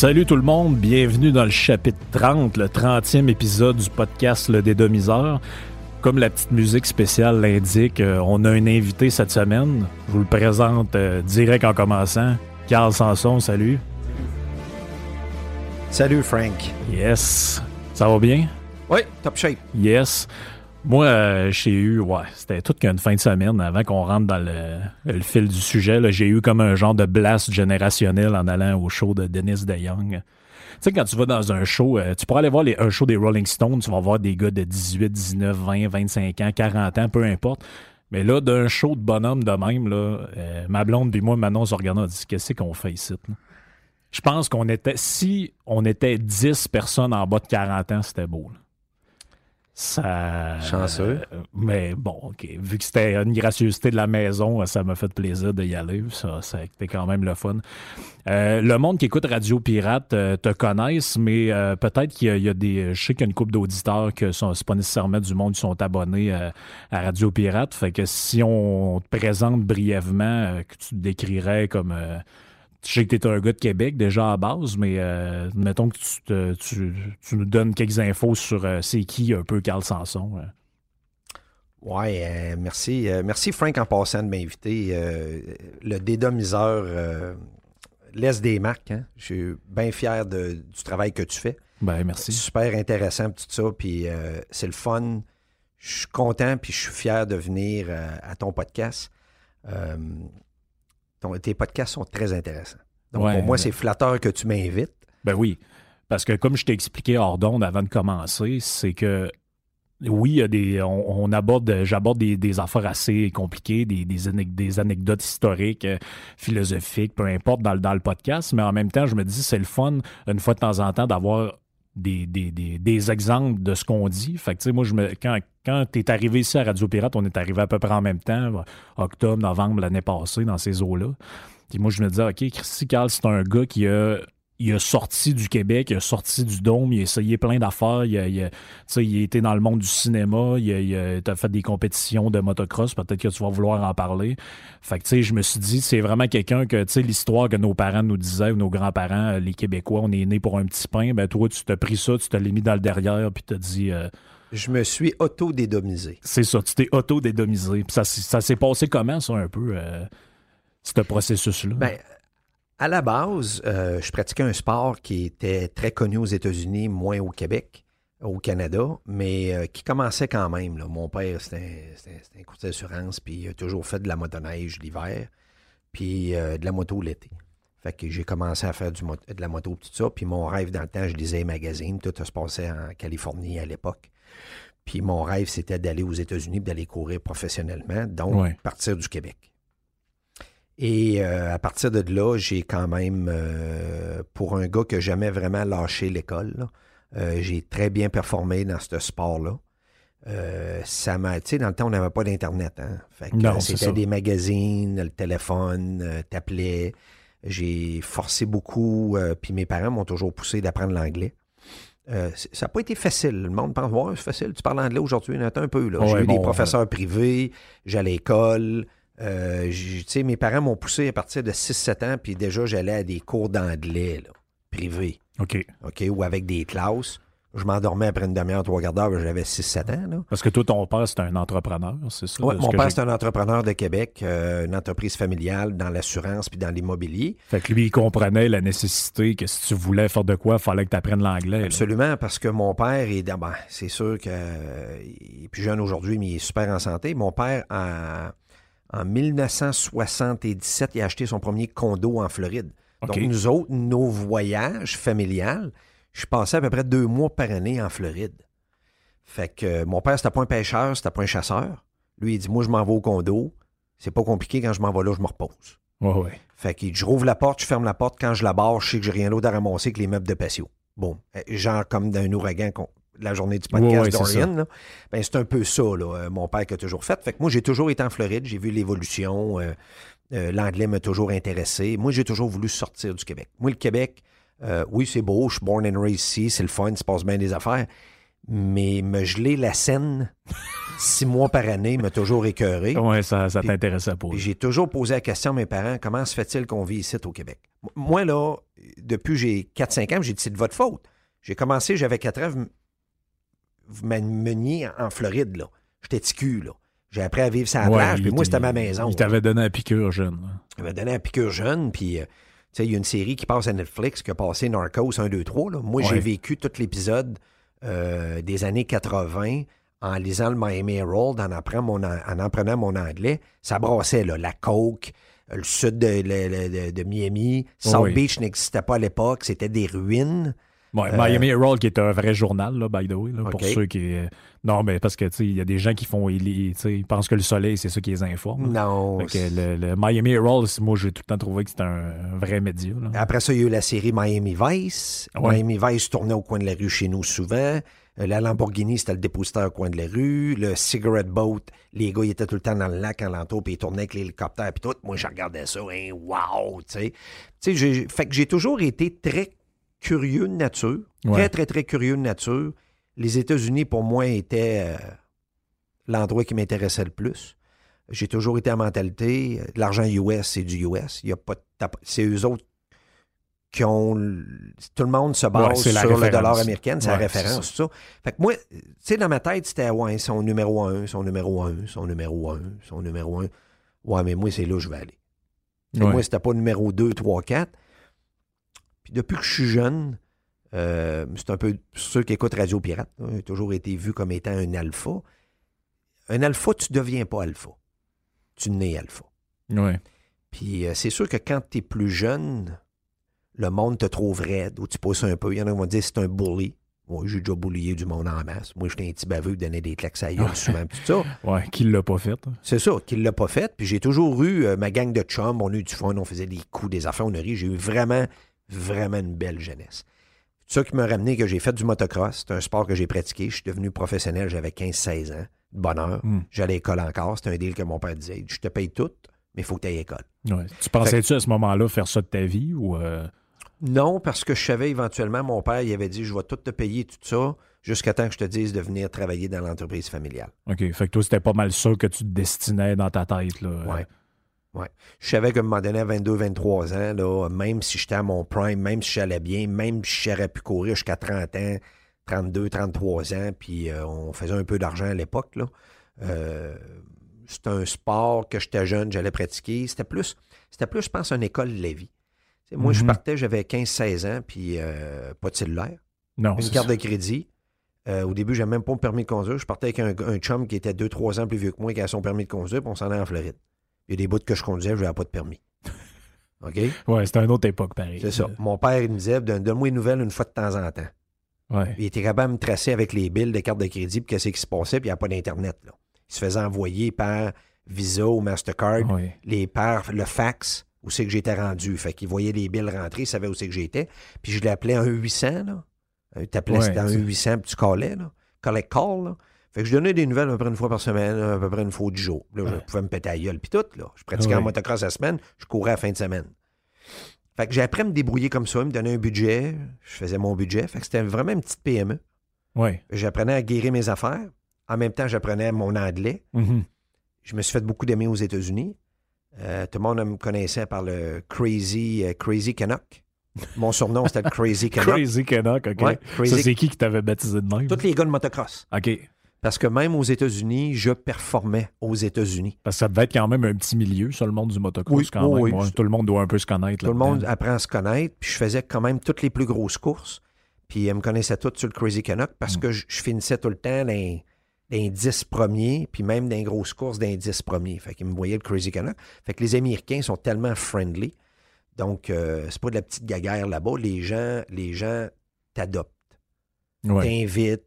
Salut tout le monde, bienvenue dans le chapitre 30, le 30e épisode du podcast Le Dédomiseur. Comme la petite musique spéciale l'indique, euh, on a un invité cette semaine. Je vous le présente euh, direct en commençant. Carl Sanson, salut. Salut Frank. Yes. Ça va bien? Oui, top shape. Yes. Moi, euh, j'ai eu, ouais, c'était toute qu'une fin de semaine avant qu'on rentre dans le, fil du sujet. J'ai eu comme un genre de blast générationnel en allant au show de Dennis DeYoung. Tu sais, quand tu vas dans un show, euh, tu pourrais aller voir un show des Rolling Stones, tu vas voir des gars de 18, 19, 20, 25 ans, 40 ans, peu importe. Mais là, d'un show de bonhomme de même, là, euh, ma blonde puis moi, Manon, on se on dit, qu'est-ce qu'on fait ici? Je pense qu'on était, si on était 10 personnes en bas de 40 ans, c'était beau. là. Ça. Chanceux. euh, mais bon, OK. Vu que c'était une gracieuseté de la maison, ça m'a fait plaisir d'y aller. Ça, été quand même le fun. Euh, le monde qui écoute Radio Pirate euh, te connaissent, mais euh, peut-être qu'il y, a- il y a des. Je sais qu'il y a une couple d'auditeurs que sont- c'est pas nécessairement du monde qui sont abonnés euh, à Radio Pirate. Fait que si on te présente brièvement, euh, que tu te décrirais comme. Je sais que tu es un gars de Québec déjà à base, mais euh, mettons que tu, te- tu, tu nous donnes quelques infos sur euh, c'est qui un peu Carl Sanson. euh. Ouais, merci. merci Frank en passant de m'inviter. Le dédomiseur laisse des marques. hein. Je suis bien fier de- du travail que tu fais. Ben, C'est merci. super intéressant tout ça. Puis euh, c'est le fun. Je suis content puis je suis fier de venir euh, à ton podcast. Euh, ton- tes podcasts sont très intéressants. Donc Ouais, pour moi, c'est flatteur que tu m'invites. Ben oui. Parce que comme je t'ai expliqué hors d'onde avant de commencer, c'est que oui, il y a des, on, on aborde, j'aborde des, des affaires assez compliquées, des, des, anec- des anecdotes historiques, euh, philosophiques, peu importe dans, le- dans le podcast, mais en même temps, je me dis, c'est le fun, une fois de temps en temps, d'avoir des, des, des, des exemples de ce qu'on dit. Fait que, tu sais, moi, je me, quand, quand tu es arrivé ici à Radio Pirate, on est arrivé à peu près en même temps, octobre, novembre, l'année passée, dans ces eaux-là. Puis moi, je me disais, OK, Christy Carl, c'est un gars qui a, sorti du Québec, il a sorti du Dôme, il a essayé plein d'affaires, il a, été dans le monde du cinéma, il a, fait des compétitions de motocross, peut-être que tu vas vouloir en parler. Fait que, tu sais, je me suis dit, c'est vraiment quelqu'un que, tu sais, l'histoire que nos parents nous disaient, ou nos grands-parents, euh, les Québécois, on est nés pour un petit pain, ben toi, tu t'as pris ça, tu te l'as mis dans le derrière, puis t'as dit... euh, Je me suis auto-dédomisé. c'est ça, tu t'es auto-dédomisé. Ça, s'est- ça s'est passé comment, ça, un peu, euh, ce processus-là? Ben, à la base, euh, je pratiquais un sport qui était très connu aux États-Unis, moins au Québec, au Canada, mais euh, qui commençait quand même. là. Mon père, c'était un- un- courtier d'assurance, puis il a toujours fait de la motoneige l'hiver, puis de la moto l'été. Fait que j'ai commencé à faire du de la moto, tout ça. Puis mon rêve dans le temps, je lisais les magazines. Tout se passait en Californie à l'époque. Puis mon rêve, c'était d'aller aux États-Unis d'aller courir professionnellement, donc Ouais. partir du Québec. Et euh, à partir de là, j'ai quand même, euh, pour un gars qui n'a jamais vraiment lâché l'école, euh, j'ai très bien performé dans ce sport-là. Ça m'a, tu sais, dans le temps, on n'avait pas d'Internet. Hein? C'était des magazines, le téléphone, t'appelais. J'ai forcé beaucoup, puis mes parents m'ont toujours poussé d'apprendre l'anglais. Euh, ça n'a pas été facile. Le monde pense, ouais, c'est facile, tu parles anglais aujourd'hui, Nathan, un peu. là. J'ai Ouais, eu bon, des professeurs privés, j'allais à l'école. Euh, mes parents m'ont poussé à partir de 6-7 ans, puis déjà, j'allais à des cours d'anglais, privés, OK. OK, ou avec des classes. Je m'endormais après une demi-heure, trois quarts d'heure, j'avais 6-7 ans, là. Parce que toi, ton père, c'est un entrepreneur, c'est ça? Ce mon père, c'est un entrepreneur de Québec, euh, une entreprise familiale dans l'assurance puis dans l'immobilier. Fait que lui, il comprenait la nécessité que si tu voulais faire de quoi, il fallait que tu apprennes l'anglais. là. Absolument, parce que mon père est ben, c'est sûr que euh, il est plus jeune aujourd'hui, mais il est super en santé. Mon père, en, en 1977, il a acheté son premier condo en Floride. Donc, nous autres, nos voyages familiales, je passais à peu près deux mois par année en Floride. Fait que euh, mon père, c'était pas un pêcheur, c'était pas un chasseur. Lui, il dit Moi, je m'en vais au condo. C'est pas compliqué, quand je m'en vais là, je me repose. Ouais, ouais. Fait que je rouvre la porte, je ferme la porte. Quand je la barre, je sais que j'ai rien d'autre à ramasser que les meubles de patio. Bon, Euh, genre comme d'un ouragan, qu'on- la journée du podcast ouais, là. Ben, c'est un peu ça, là, euh, mon père qui a toujours fait. Fait que moi, j'ai toujours été en Floride, j'ai vu l'évolution. euh, euh, L'anglais m'a toujours intéressé. Moi, j'ai toujours voulu sortir du Québec. Moi, le Québec, euh, oui, c'est beau, je suis born and raised ici, c'est le fun, il se passe bien des affaires. Mais me geler la scène six mois par année m'a toujours écœuré. Ouais, ça, ça t'intéressait pas. J'ai toujours posé la question à mes parents comment se fait-il qu'on vit ici au Québec? Moi, là, depuis j'ai 4-5 ans, j'ai dit c'est de votre faute. J'ai commencé, j'avais 4 ans, vous, m'ameniez en Floride, là. J'étais ticu, là. J'ai appris à vivre sur la Ouais, plage, puis moi, c'était ma maison. Il t'avait donné un piqûre jeune. Il m'a donné un piqûre jeune, puis euh, il y a une série qui passe à Netflix qui a passé Narcos 1, 2, 3. Là. Moi, j'ai vécu tout l'épisode euh, des années 80 en lisant le Miami Herald, en, apprenant mon, en apprenant mon anglais. Ça brassait, là, la coke, le sud de, le- le- de- de Miami. South Oui. Beach n'existait pas à l'époque, c'était des ruines. Ouais, Euh, Miami Herald, qui est un vrai journal, là, by the way, là, pour ceux qui. euh, Non, mais parce que, tu sais, il y a des gens qui font. Ils, pensent que le soleil, c'est ça qui les informe. Non. Que le, le Miami Herald, moi, j'ai tout le temps trouvé que c'était un, vrai média. là. Après ça, il y a eu la série Miami Vice. Ouais. Miami Vice tournait au coin de la rue chez nous souvent. Euh, La Lamborghini, c'était le dépositeur au coin de la rue. Le Cigarette Boat, les gars, ils étaient tout le temps dans le lac alentour, puis ils tournaient avec l'hélicoptère, puis tout. Moi, je regardais ça, hein, wow, tu sais. Tu sais, j'ai- fait que j'ai toujours été très curieux de nature. Très, Ouais. très, très curieux de nature. Les États-Unis, pour moi, étaient euh, l'endroit qui m'intéressait le plus. J'ai toujours été en mentalité. euh, L'argent US, c'est du US. Il y a pas de tap- C'est eux autres qui ont. Tout le monde se base sur le dollar américain, c'est la référence, tout ça. Fait que moi, tu sais, dans ma tête, c'était ouais, son numéro un, son numéro un, son numéro un, son numéro un. Ouais, mais moi, c'est là où je vais aller. Moi, c'était pas numéro 2, 3, 4. Puis depuis que je suis jeune, euh, c'est un peu ceux qui écoutent Radio Pirate. hein, J'ai toujours été vu comme étant un alpha. Un alpha, tu deviens pas alpha. Tu nais alpha. Ouais. Puis euh, c'est sûr que quand tu es plus jeune, le monde te trouve raide ou tu pousses un peu. Il y en a qui vont dire c'est un bully. Moi, j'ai déjà boulié du monde en masse. Moi, j'étais un petit baveux, donnait des claques à gueule souvent. Tout ça. Ouais, qui l'a pas fait. hein. C'est ça, qu'il l'a pas fait. Puis j'ai toujours eu euh, ma gang de chums, on a eu du fun, on faisait des coups, des affaires, on a ri. J'ai eu vraiment, vraiment une belle jeunesse. C'est ça qui m'a ramené que j'ai fait du motocross. C'est un sport que j'ai pratiqué. Je suis devenu professionnel, j'avais 15-16 ans. De bonheur. Hmm. J'allais à l'école encore. C'était un deal que mon père disait. Je te paye tout, mais il faut que tu ailles à l'école. Ouais. Tu pensais-tu à ce moment-là faire ça de ta vie ou. euh, Non, parce que je savais éventuellement, mon père, il avait dit Je vais tout te payer, tout ça, jusqu'à temps que je te dise de venir travailler dans l'entreprise familiale. OK. Fait que toi, c'était pas mal ça que tu te destinais dans ta tête. Là. Ouais. Ouais. Je savais qu'à un moment donné, à 22, 23 ans, là, même si j'étais à mon prime, même si j'allais bien, même si j'aurais pu courir jusqu'à 30 ans, 32, 33 ans, puis euh, on faisait un peu d'argent à l'époque, là. Euh, c'était un sport que j'étais jeune, j'allais pratiquer. C'était plus, c'était plus, je pense, une école de la vie. Moi, je Mhm. partais, j'avais 15-16 ans, puis euh, pas de cellulaire, Non. une c'est carte ça. de crédit. Euh, au début, j'avais même pas mon permis de conduire. Je partais avec un, un chum qui était 2-3 ans plus vieux que moi, qui a son permis de conduire, puis on s'en allait en Floride. Il y a des bouts que je conduisais, je n'avais pas de permis. OK? Ouais, c'était une autre époque, pareil. C'est ça. Mon père, il me disait, Donne- donne-moi une nouvelle une fois de temps en temps. Ouais. Il était capable de me tracer avec les billes de carte de crédit, puis qu'est-ce qui se passait, puis il n'y a pas d'Internet. là. Il se faisait envoyer par Visa ou Mastercard, Ouais. les par le fax, où c'est que j'étais rendu. Fait qu'il voyait les billes rentrer, il savait où c'est que j'étais. Puis je l'appelais un 800, là. Euh, T'appelais Ouais, c'était un tu- 800, puis tu callais, là. Collect call, là. Fait que je donnais des nouvelles à peu près une fois par semaine, à peu près une fois du jour. Là, je pouvais me péter à la gueule, puis tout, là. Je pratiquais en Ouais. motocross la semaine, je courais à la fin de semaine. Fait que j'ai appris à me débrouiller comme ça, me donnait un budget, je faisais mon budget. Fait que c'était vraiment une petite PME. Ouais. J'apprenais à guérir mes affaires. En même temps, j'apprenais mon anglais. Mhm. Je me suis fait beaucoup d'aimer aux États-Unis. Euh, tout le monde me connaissait par le Crazy, euh, Crazy Canuck. Mon surnom, c'était le Crazy Canuck. Crazy Canuck, OK. Ouais, Ça, Crazy- c'est qui qui t'avait baptisé de même? Tous les gars de motocross. OK. Parce que même aux États-Unis, je performais aux États-Unis. Parce que ça devait être quand même un petit milieu, ça, le monde du motocross, Oui, quand oui, même. oui. Ouais, Tout le monde doit un peu se connaître. Tout le monde apprend à se connaître. Puis je faisais quand même toutes les plus grosses courses. Puis ils me connaissaient tous sur le Crazy Canuck parce Mm. que je, je finissais tout le temps dans, les 10 premiers, puis même dans les grosses courses dans les 10 premiers. Fait qu'ils me voyaient le Crazy Canuck. Fait que les Américains sont tellement friendly. Donc, euh, c'est pas de la petite gaguerre là-bas. Les gens, les gens t'adoptent, Ouais. t'invitent,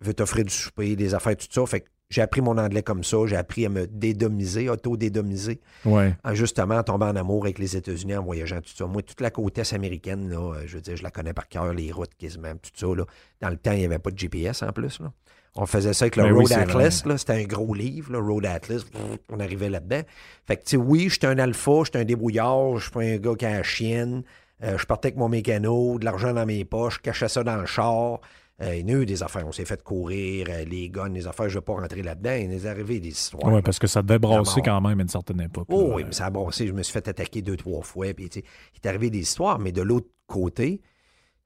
veulent t'offrir du souper, des affaires, tout ça. Fait que j'ai appris mon anglais comme ça. J'ai appris à me dédomiser, auto-dédomiser Ouais. en justement tombant en amour avec les États-Unis en voyageant, tout ça. Moi, toute la côte est américaine, là, euh, je veux dire, je la connais par cœur, les routes quasiment, tout ça. Là. Dans le temps, il n'y avait pas de GPS en plus. Là. On faisait ça avec le Ben Road Atlas. là. C'était un gros livre, le Road Atlas. On arrivait là-dedans. Fait que, tu sais, oui, j'étais un alpha, j'étais un débrouillard, je suis pas un gars qui a la chienne. Euh, je partais avec mon mécano, de l'argent dans mes poches, je cachais ça dans le char. Euh, il y a eu des affaires. On s'est fait courir, euh, les guns, les affaires, je ne vais pas rentrer là-dedans. Il nous est arrivé des histoires. Ouais, parce que ça devait brasser quand même à une certaine époque. Oh là. oui, mais ça a brossé. Je me suis fait attaquer deux, trois fois. Puis, il est arrivé des histoires, mais de l'autre côté.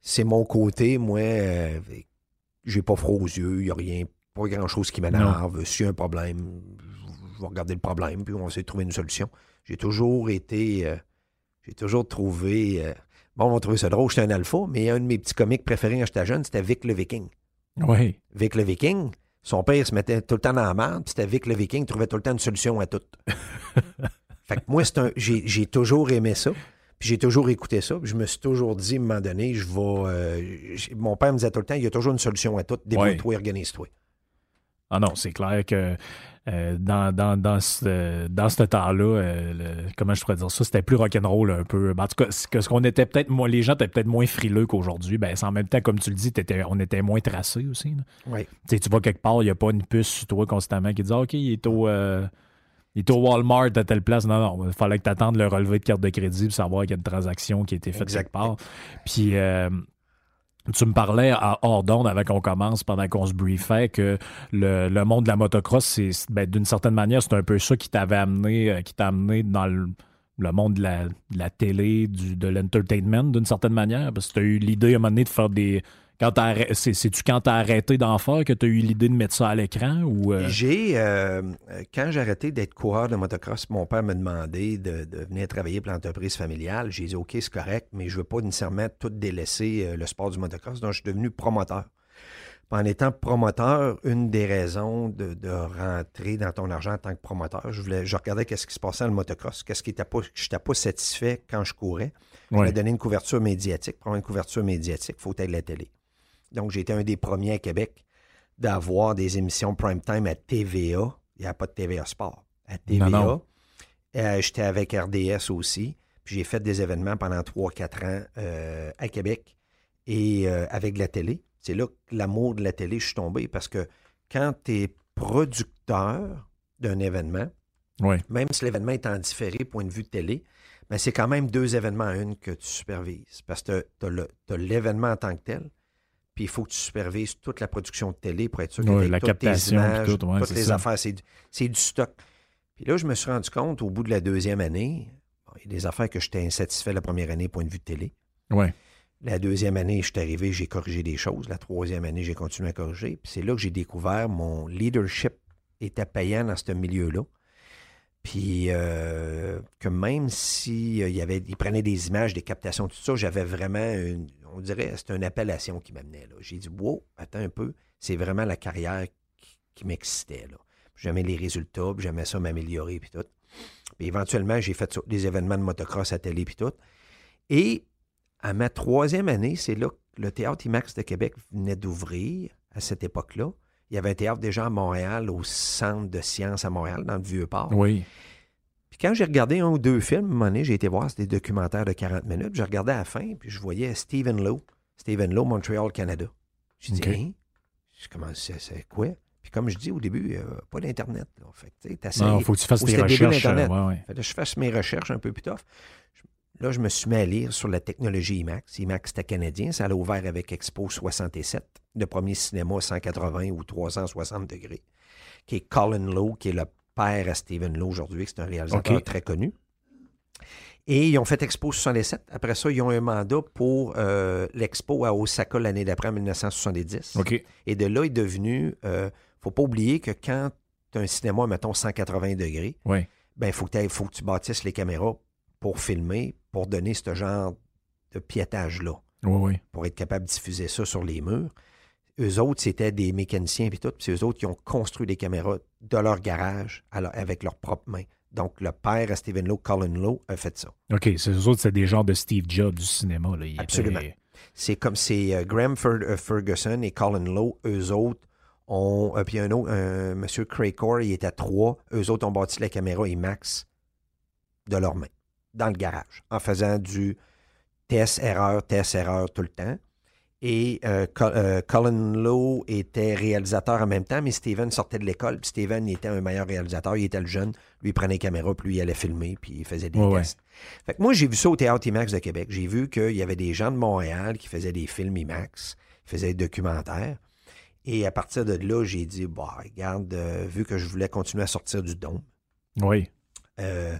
C'est mon côté, moi, euh, j'ai pas froid aux yeux, il n'y a rien, pas grand-chose qui m'énerve. S'il y a un problème, je vais regarder le problème, puis on va essayer de trouver une solution. J'ai toujours été. euh, j'ai toujours trouvé. Bon, on va trouver ça drôle, j'étais un alpha, mais un de mes petits comiques préférés quand j'étais jeune, c'était Vic le Viking. Oui. Vic le Viking, son père se mettait tout le temps dans la merde, puis c'était Vic le Viking, trouvait tout le temps une solution à tout. fait que moi, c'est un, j'ai, toujours aimé ça, puis j'ai toujours écouté ça, puis je me suis toujours dit, à un moment donné, je vais. euh, mon père me disait tout le temps, il y a toujours une solution à tout, débrouille-toi, organise-toi. Ah non, c'est clair que euh, dans, dans, dans ce, dans ce temps-là, euh, comment je pourrais dire ça, c'était plus rock'n'roll un peu. Ben, en tout cas, ce que- ce qu'on était peut-être moins, les gens étaient peut-être moins frileux qu'aujourd'hui. Ben, c'est en même temps, comme tu le dis, on était moins tracés aussi. Oui. Tu vas quelque part, il n'y a pas une puce sur toi constamment qui dit OK, il est au. euh, il est au Walmart à telle place. Non, non, il fallait que tu attendes le relevé de carte de crédit pour savoir qu'il y a une transaction qui a été faite quelque part. Puis, euh, tu me parlais à hors d'onde avant qu'on commence, pendant qu'on se briefait, que le, monde de la motocross, c'est ben, d'une certaine manière, c'est un peu ça qui t'avait amené, euh, qui t'a amené dans le, le monde de la, de la télé, du, de l'entertainment, d'une certaine manière. Parce que tu as eu l'idée à un moment donné de faire des. Quand t'as C'est-tu quand tu as arrêté d'en faire que tu as eu l'idée de mettre ça à l'écran ou. euh, J'ai, euh, euh, quand j'ai arrêté d'être coureur de motocross, mon père m'a demandé de, de venir travailler pour l'entreprise familiale. J'ai dit, OK, c'est correct, mais je veux pas nécessairement tout délaisser le sport du motocross. Donc, je suis devenu promoteur. Puis En étant promoteur, une des raisons de, de rentrer dans ton argent en tant que promoteur, je, voulais, je regardais qu'est-ce qui se passait dans le motocross, qu'est-ce qui était pas, je n'étais pas satisfait quand je courais. Je voulais donner une couverture médiatique. Pour avoir une couverture médiatique, il faut être la télé. Donc, j'ai été un des premiers à Québec d'avoir des émissions prime time à TVA. Il n'y a pas de TVA Sport. À TVA. Non, non. Euh, J'étais avec RDS aussi. Puis j'ai fait des événements pendant 3-4 ans euh, à Québec et euh, avec la télé. C'est là que l'amour de la télé, je suis tombé parce que quand tu es producteur d'un événement, même si l'événement est en différé, point de vue de télé, mais c'est quand même deux événements à une que tu supervises. Parce que tu as l'événement en tant que tel, puis il faut que tu supervises toute la production de télé pour être sûr que Ouais, la toutes captation, tes images, tout, ouais, toutes les ça. affaires, c'est du, c'est du stock. Puis là, je me suis rendu compte, au bout de la deuxième année, bon, il y a des affaires que j'étais insatisfait la première année, point de vue de télé. Ouais. La deuxième année, je suis arrivé, j'ai corrigé des choses. La troisième année, j'ai continué à corriger. Puis c'est là que j'ai découvert mon leadership était payant dans ce milieu-là. Puis euh, que même si euh, il avait, prenait des images, des captations, tout ça, j'avais vraiment, une- on dirait, c'était une appellation qui m'amenait là. J'ai dit, wow, attends un peu, c'est vraiment la carrière qui, qui m'excitait là. J'aimais les résultats, j'aimais ça m'améliorer puis tout. Puis éventuellement, j'ai fait des événements de motocross à télé puis tout. Et à ma troisième année, c'est là que le théâtre IMAX de Québec venait d'ouvrir à cette époque-là. Il y avait un théâtre déjà à Montréal, au Centre de sciences à Montréal, dans le Vieux-Port. Oui. Puis quand j'ai regardé un ou deux films, à un moment donné, j'ai été voir, c'était des documentaires de 40 minutes. Je regardais à la fin, puis je voyais Stephen Lowe. Stephen Lowe, Montréal, Canada. J'ai dit, OK. hein? Je commence, c'est quoi? Puis comme je dis au début, euh, pas d'Internet. Fait. Non, faut que tu fasses tes recherches. euh, ouais, ouais. Fait je fasse mes recherches un peu plus tough. Je- Là, je me suis mis à lire sur la technologie IMAX. IMAX, c'était canadien. Ça a ouvert avec Expo 67, le premier cinéma 180 ou 360 degrés, qui est Colin Lowe, qui est le père à Stephen Lowe aujourd'hui, qui est un réalisateur très connu. Et ils ont fait Expo 67. Après ça, ils ont un mandat pour euh, l'Expo à Osaka l'année d'après, en 1970. OK. Et de là, il est devenu. euh, faut pas oublier que quand tu as un cinéma, mettons 180 degrés, Ouais. ben, il faut, que t'ailles- faut que tu bâtisses les caméras pour filmer, pour donner ce genre de piétage-là, Oui, oui. pour être capable de diffuser ça sur les murs. Eux autres, c'était des mécaniciens et tout. Puis c'est eux autres qui ont construit des caméras de leur garage à leur- avec leurs propres mains. Donc, le père à Stephen Lowe, Colin Lowe, a fait ça. OK. C'est eux autres, c'est des genres de Steve Jobs du cinéma. Là. Absolument. C'est comme c'est euh, Graham Fer- euh, Ferguson et Colin Lowe, eux autres ont. euh, puis un autre, monsieur Craycore, il était trois. Eux autres ont bâti la caméra IMAX de leurs mains, dans le garage, en faisant du test-erreur, test-erreur tout le temps. Et euh, euh, Colin Lowe était réalisateur en même temps, mais Steven sortait de l'école. Puis Steven était un meilleur réalisateur. Il était le jeune. Lui, il prenait caméra, puis lui, il allait filmer, puis il faisait des Ouais, ouais. tests. Fait que moi, j'ai vu ça au Théâtre IMAX de Québec. J'ai vu qu'il y avait des gens de Montréal qui faisaient des films IMAX, qui faisaient des documentaires. Et à partir de là, j'ai dit, bah, regarde, euh, vu que je voulais continuer à sortir du dôme, Oui. euh,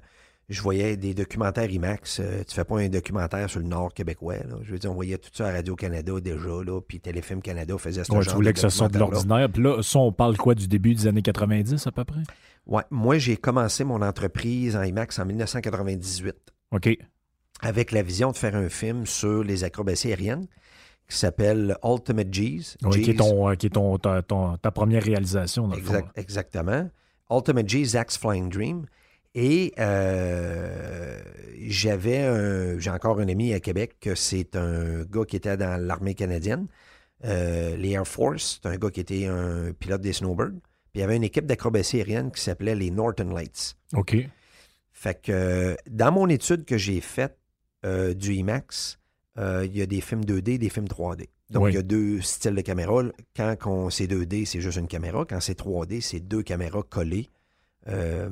je voyais des documentaires IMAX. Euh, tu fais pas un documentaire sur le Nord québécois. Là. Je veux dire, on voyait tout ça à Radio-Canada déjà, là, puis Téléfilm Canada faisait ce Ouais, genre tu voulais de que ça sorte de l'ordinaire. Puis là, ça, on parle quoi du début des années 90 à peu près? Ouais, moi, j'ai commencé mon entreprise en IMAX en 1998 OK. avec la vision de faire un film sur les acrobaties aériennes qui s'appelle Ultimate G's. Oui, qui est, G's. ton, euh, qui est ton, ta, ton- ta première réalisation, dans le fond. Exact- exactement. Ultimate G, Zach's Flying Dream. Et euh, j'avais un, j'ai encore un ami à Québec c'est un gars qui était dans l'armée canadienne, euh, les Air Force. C'est un gars qui était un pilote des snowbirds. Puis il y avait une équipe d'acrobatie aérienne qui s'appelait les Northern Lights. OK. Fait que euh, dans mon étude que j'ai faite euh, du IMAX, euh, il y a des films 2D, des films 3D. Donc, Oui. il y a deux styles de caméra. Quand on- c'est 2D, c'est juste une caméra. Quand c'est 3D, c'est deux caméras collées euh,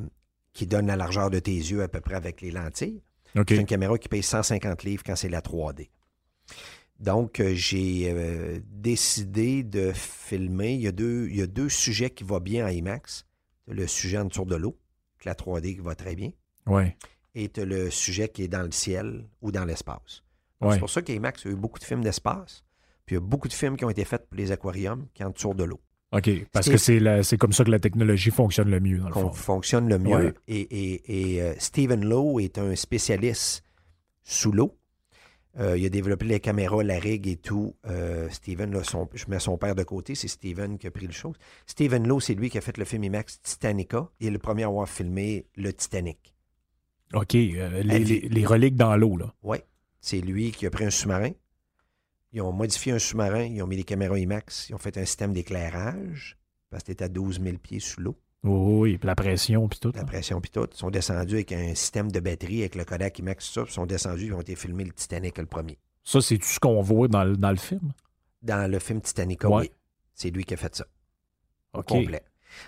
qui donnent la largeur de tes yeux à peu près avec les lentilles. OK. C'est une caméra qui paye 150 livres quand c'est la 3D. Donc, euh, j'ai euh, décidé de filmer. Il y, a deux, il y a deux sujets qui vont bien en IMAX. Le sujet en dessous de l'eau, que la 3D qui va très bien Ouais. et tu as le sujet qui est dans le ciel ou dans l'espace. Ouais. C'est pour ça qu'IMAX a eu beaucoup de films d'espace. Puis il y a beaucoup de films qui ont été faits pour les aquariums qui entourent de l'eau. OK. Parce que c'est la- c'est comme ça que la technologie fonctionne le mieux, dans le fond. fonctionne le mieux. Ouais. Et, et- et, euh, Stephen Lowe est un spécialiste sous l'eau. Euh, il a développé les caméras, la rig et tout. Euh, Steven, là, son- je mets son père de côté, c'est Steven qui a pris le chose. Stephen Lowe, c'est lui qui a fait le film IMAX Titanica. Il est le premier à avoir filmé le Titanic. OK. euh, les- les reliques dans l'eau, là. Oui, c'est lui qui a pris un sous-marin. Ils ont modifié un sous-marin, ils ont mis des caméras IMAX, ils ont fait un système d'éclairage parce que c'était à 12 000 pieds sous l'eau, Oh, oui, puis la pression, puis tout. la là. pression puis tout. Ils sont descendus avec un système de batterie avec le Kodak IMAX, tout ça, puis ils sont descendus, ils ont été filmés le Titanic le premier. Ça, c'est tout ce qu'on voit dans, le- dans le film? Dans le film Titanica, Ouais. oui, c'est lui qui a fait ça, OK. complet.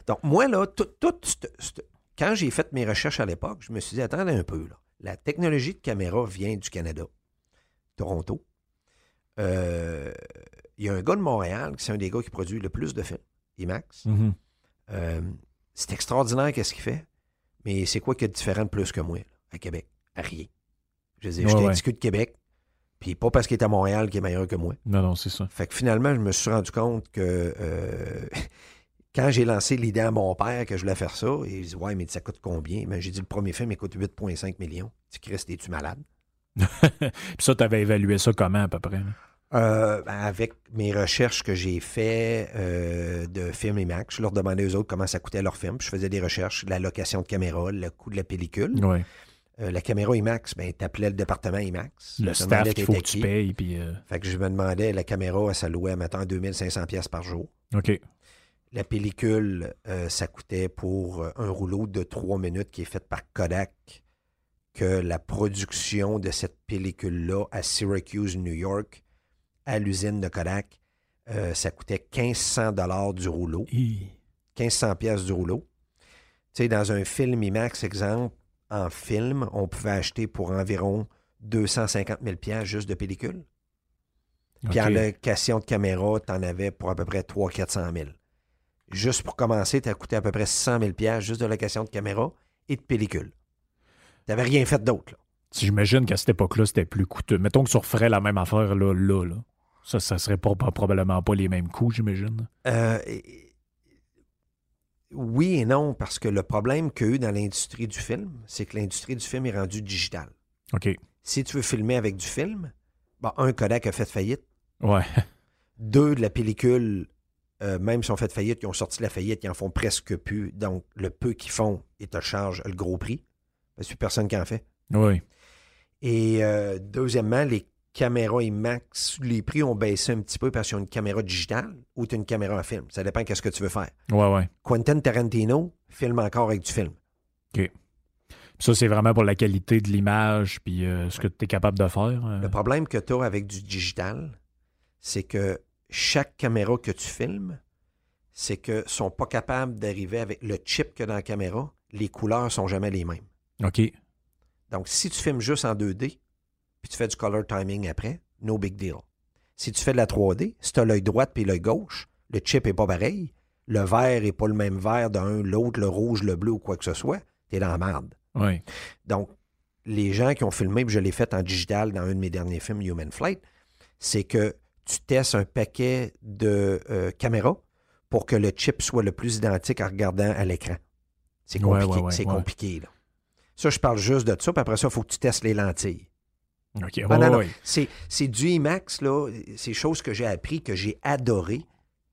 Donc moi, là, tout, tout c'te- c'te- quand j'ai fait mes recherches à l'époque, je me suis dit, attendez un peu, là. La technologie de caméra vient du Canada, Toronto. Euh, Il y a un gars de Montréal, qui c'est un des gars qui produit le plus de films, IMAX. Mhm. Euh, c'est extraordinaire qu'est-ce qu'il fait, mais c'est quoi a de différent de plus que moi, là, à Québec? À rien. Je veux dire, Ouais, j'étais de Québec, puis pas parce qu'il est à Montréal qu'il est meilleur que moi. Non, non, c'est ça. Fait que finalement, je me suis rendu compte que euh, quand j'ai lancé l'idée à mon père que je voulais faire ça, il dit Ouais, mais ça coûte combien? Ben, j'ai dit le premier film il coûte 8,5 millions. Tu Christ, es-tu malade? Puis ça, tu avais évalué ça comment, à peu près? Euh, ben, avec mes recherches que j'ai fait euh, de films IMAX, je leur demandais aux autres comment ça coûtait leur film. Puis je faisais des recherches, la location de caméra, le coût de la pellicule. Euh, la caméra IMAX, ben, t'appelais le département IMAX. Le staff qu'il faut que tu payes, puis... Fait que je me demandais, la caméra, ça louait, mettons, 2500 pièces par jour. OK. La pellicule, ça coûtait pour un rouleau de trois minutes qui est fait par Kodak, que la production de cette pellicule-là à Syracuse, New York, à l'usine de Kodak, euh, ça coûtait 1500 dollars du rouleau, Hi. 1500 pièces du rouleau. Tu sais, dans un film IMAX, exemple, en film, on pouvait acheter pour environ 250 000 pièces juste de pellicule. Puis en location de caméra, tu en avais pour à peu près 300-400 000. Juste pour commencer, t'as coûté à peu près 600 000 piastres juste de location de caméra et de pellicule. T'avais rien fait d'autre. J'imagine qu'à cette époque-là, c'était plus coûteux. Mettons que tu referais la même affaire là, là, là. Ça, ça serait pas, pas- probablement pas les mêmes coûts, j'imagine. Euh, oui et non, parce que le problème qu'il y a eu dans l'industrie du film, c'est que l'industrie du film est rendue digitale. OK. Si tu veux filmer avec du film, bon, un, Kodak a fait faillite. Ouais. Deux, de la pellicule, euh, même si on fait faillite, ils ont sorti la faillite, ils en font presque plus. Donc, le peu qu'ils font, ils te chargent le gros prix. Parce que personne qui en fait. Oui. Et euh, deuxièmement, les caméras IMAX, les prix ont baissé un petit peu parce qu'ils ont une caméra digitale ou tu as une caméra en film. Ça dépend qu'est-ce que tu veux faire. Ouais, ouais. Quentin Tarantino filme encore avec du film. Puis ça, c'est vraiment pour la qualité de l'image, puis euh, ce que tu es capable de faire. euh. Le problème que tu as avec du digital, c'est que chaque caméra que tu filmes, c'est que sont pas capables d'arriver avec le chip que dans la caméra, les couleurs sont jamais les mêmes. OK. Donc, si tu filmes juste en 2D, puis tu fais du color timing après, no big deal. Si tu fais de la 3D, si tu as l'œil droit puis l'œil gauche, le chip est pas pareil, le vert est pas le même vert d'un, l'autre, le rouge, le bleu ou quoi que ce soit, tu es dans la merde. Oui. Donc, les gens qui ont filmé, puis je l'ai fait en digital dans un de mes derniers films, Human Flight, c'est que tu testes un paquet de euh, caméras pour que le chip soit le plus identique en regardant à l'écran. C'est compliqué. c'est compliqué, là. Ça, je parle juste de ça, puis après ça, il faut que tu testes les lentilles. OK, C'est du IMAX, là. C'est choses que j'ai appris, que j'ai adoré.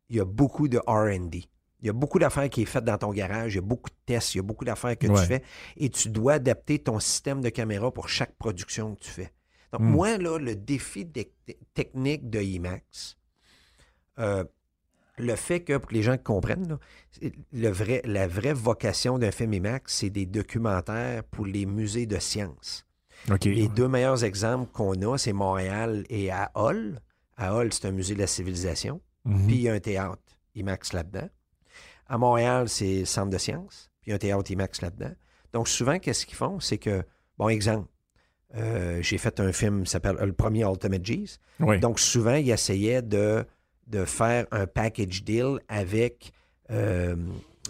Il y a beaucoup de RD. Il y a beaucoup d'affaires qui est faites dans ton garage, il y a beaucoup de tests, il y a beaucoup d'affaires que tu fais et tu dois adapter ton système de caméra pour chaque production que tu fais. Donc, hmm. moi, là, le défi technique de IMAX, euh, le fait que, pour que les gens comprennent, le vrai, la vraie vocation d'un film IMAX, c'est des documentaires pour les musées de sciences. Les deux meilleurs exemples qu'on a, c'est Montréal et à Hall. À Hall, c'est un musée de la civilisation. Mhm. Puis il y a un théâtre IMAX là-dedans. À Montréal, c'est Centre de sciences. Puis il y a un théâtre IMAX là-dedans. Donc souvent, qu'est-ce qu'ils font? C'est que, bon exemple, euh, j'ai fait un film qui s'appelle Le premier Ultimate G's. Donc souvent, ils essayaient de, de faire un package deal avec euh,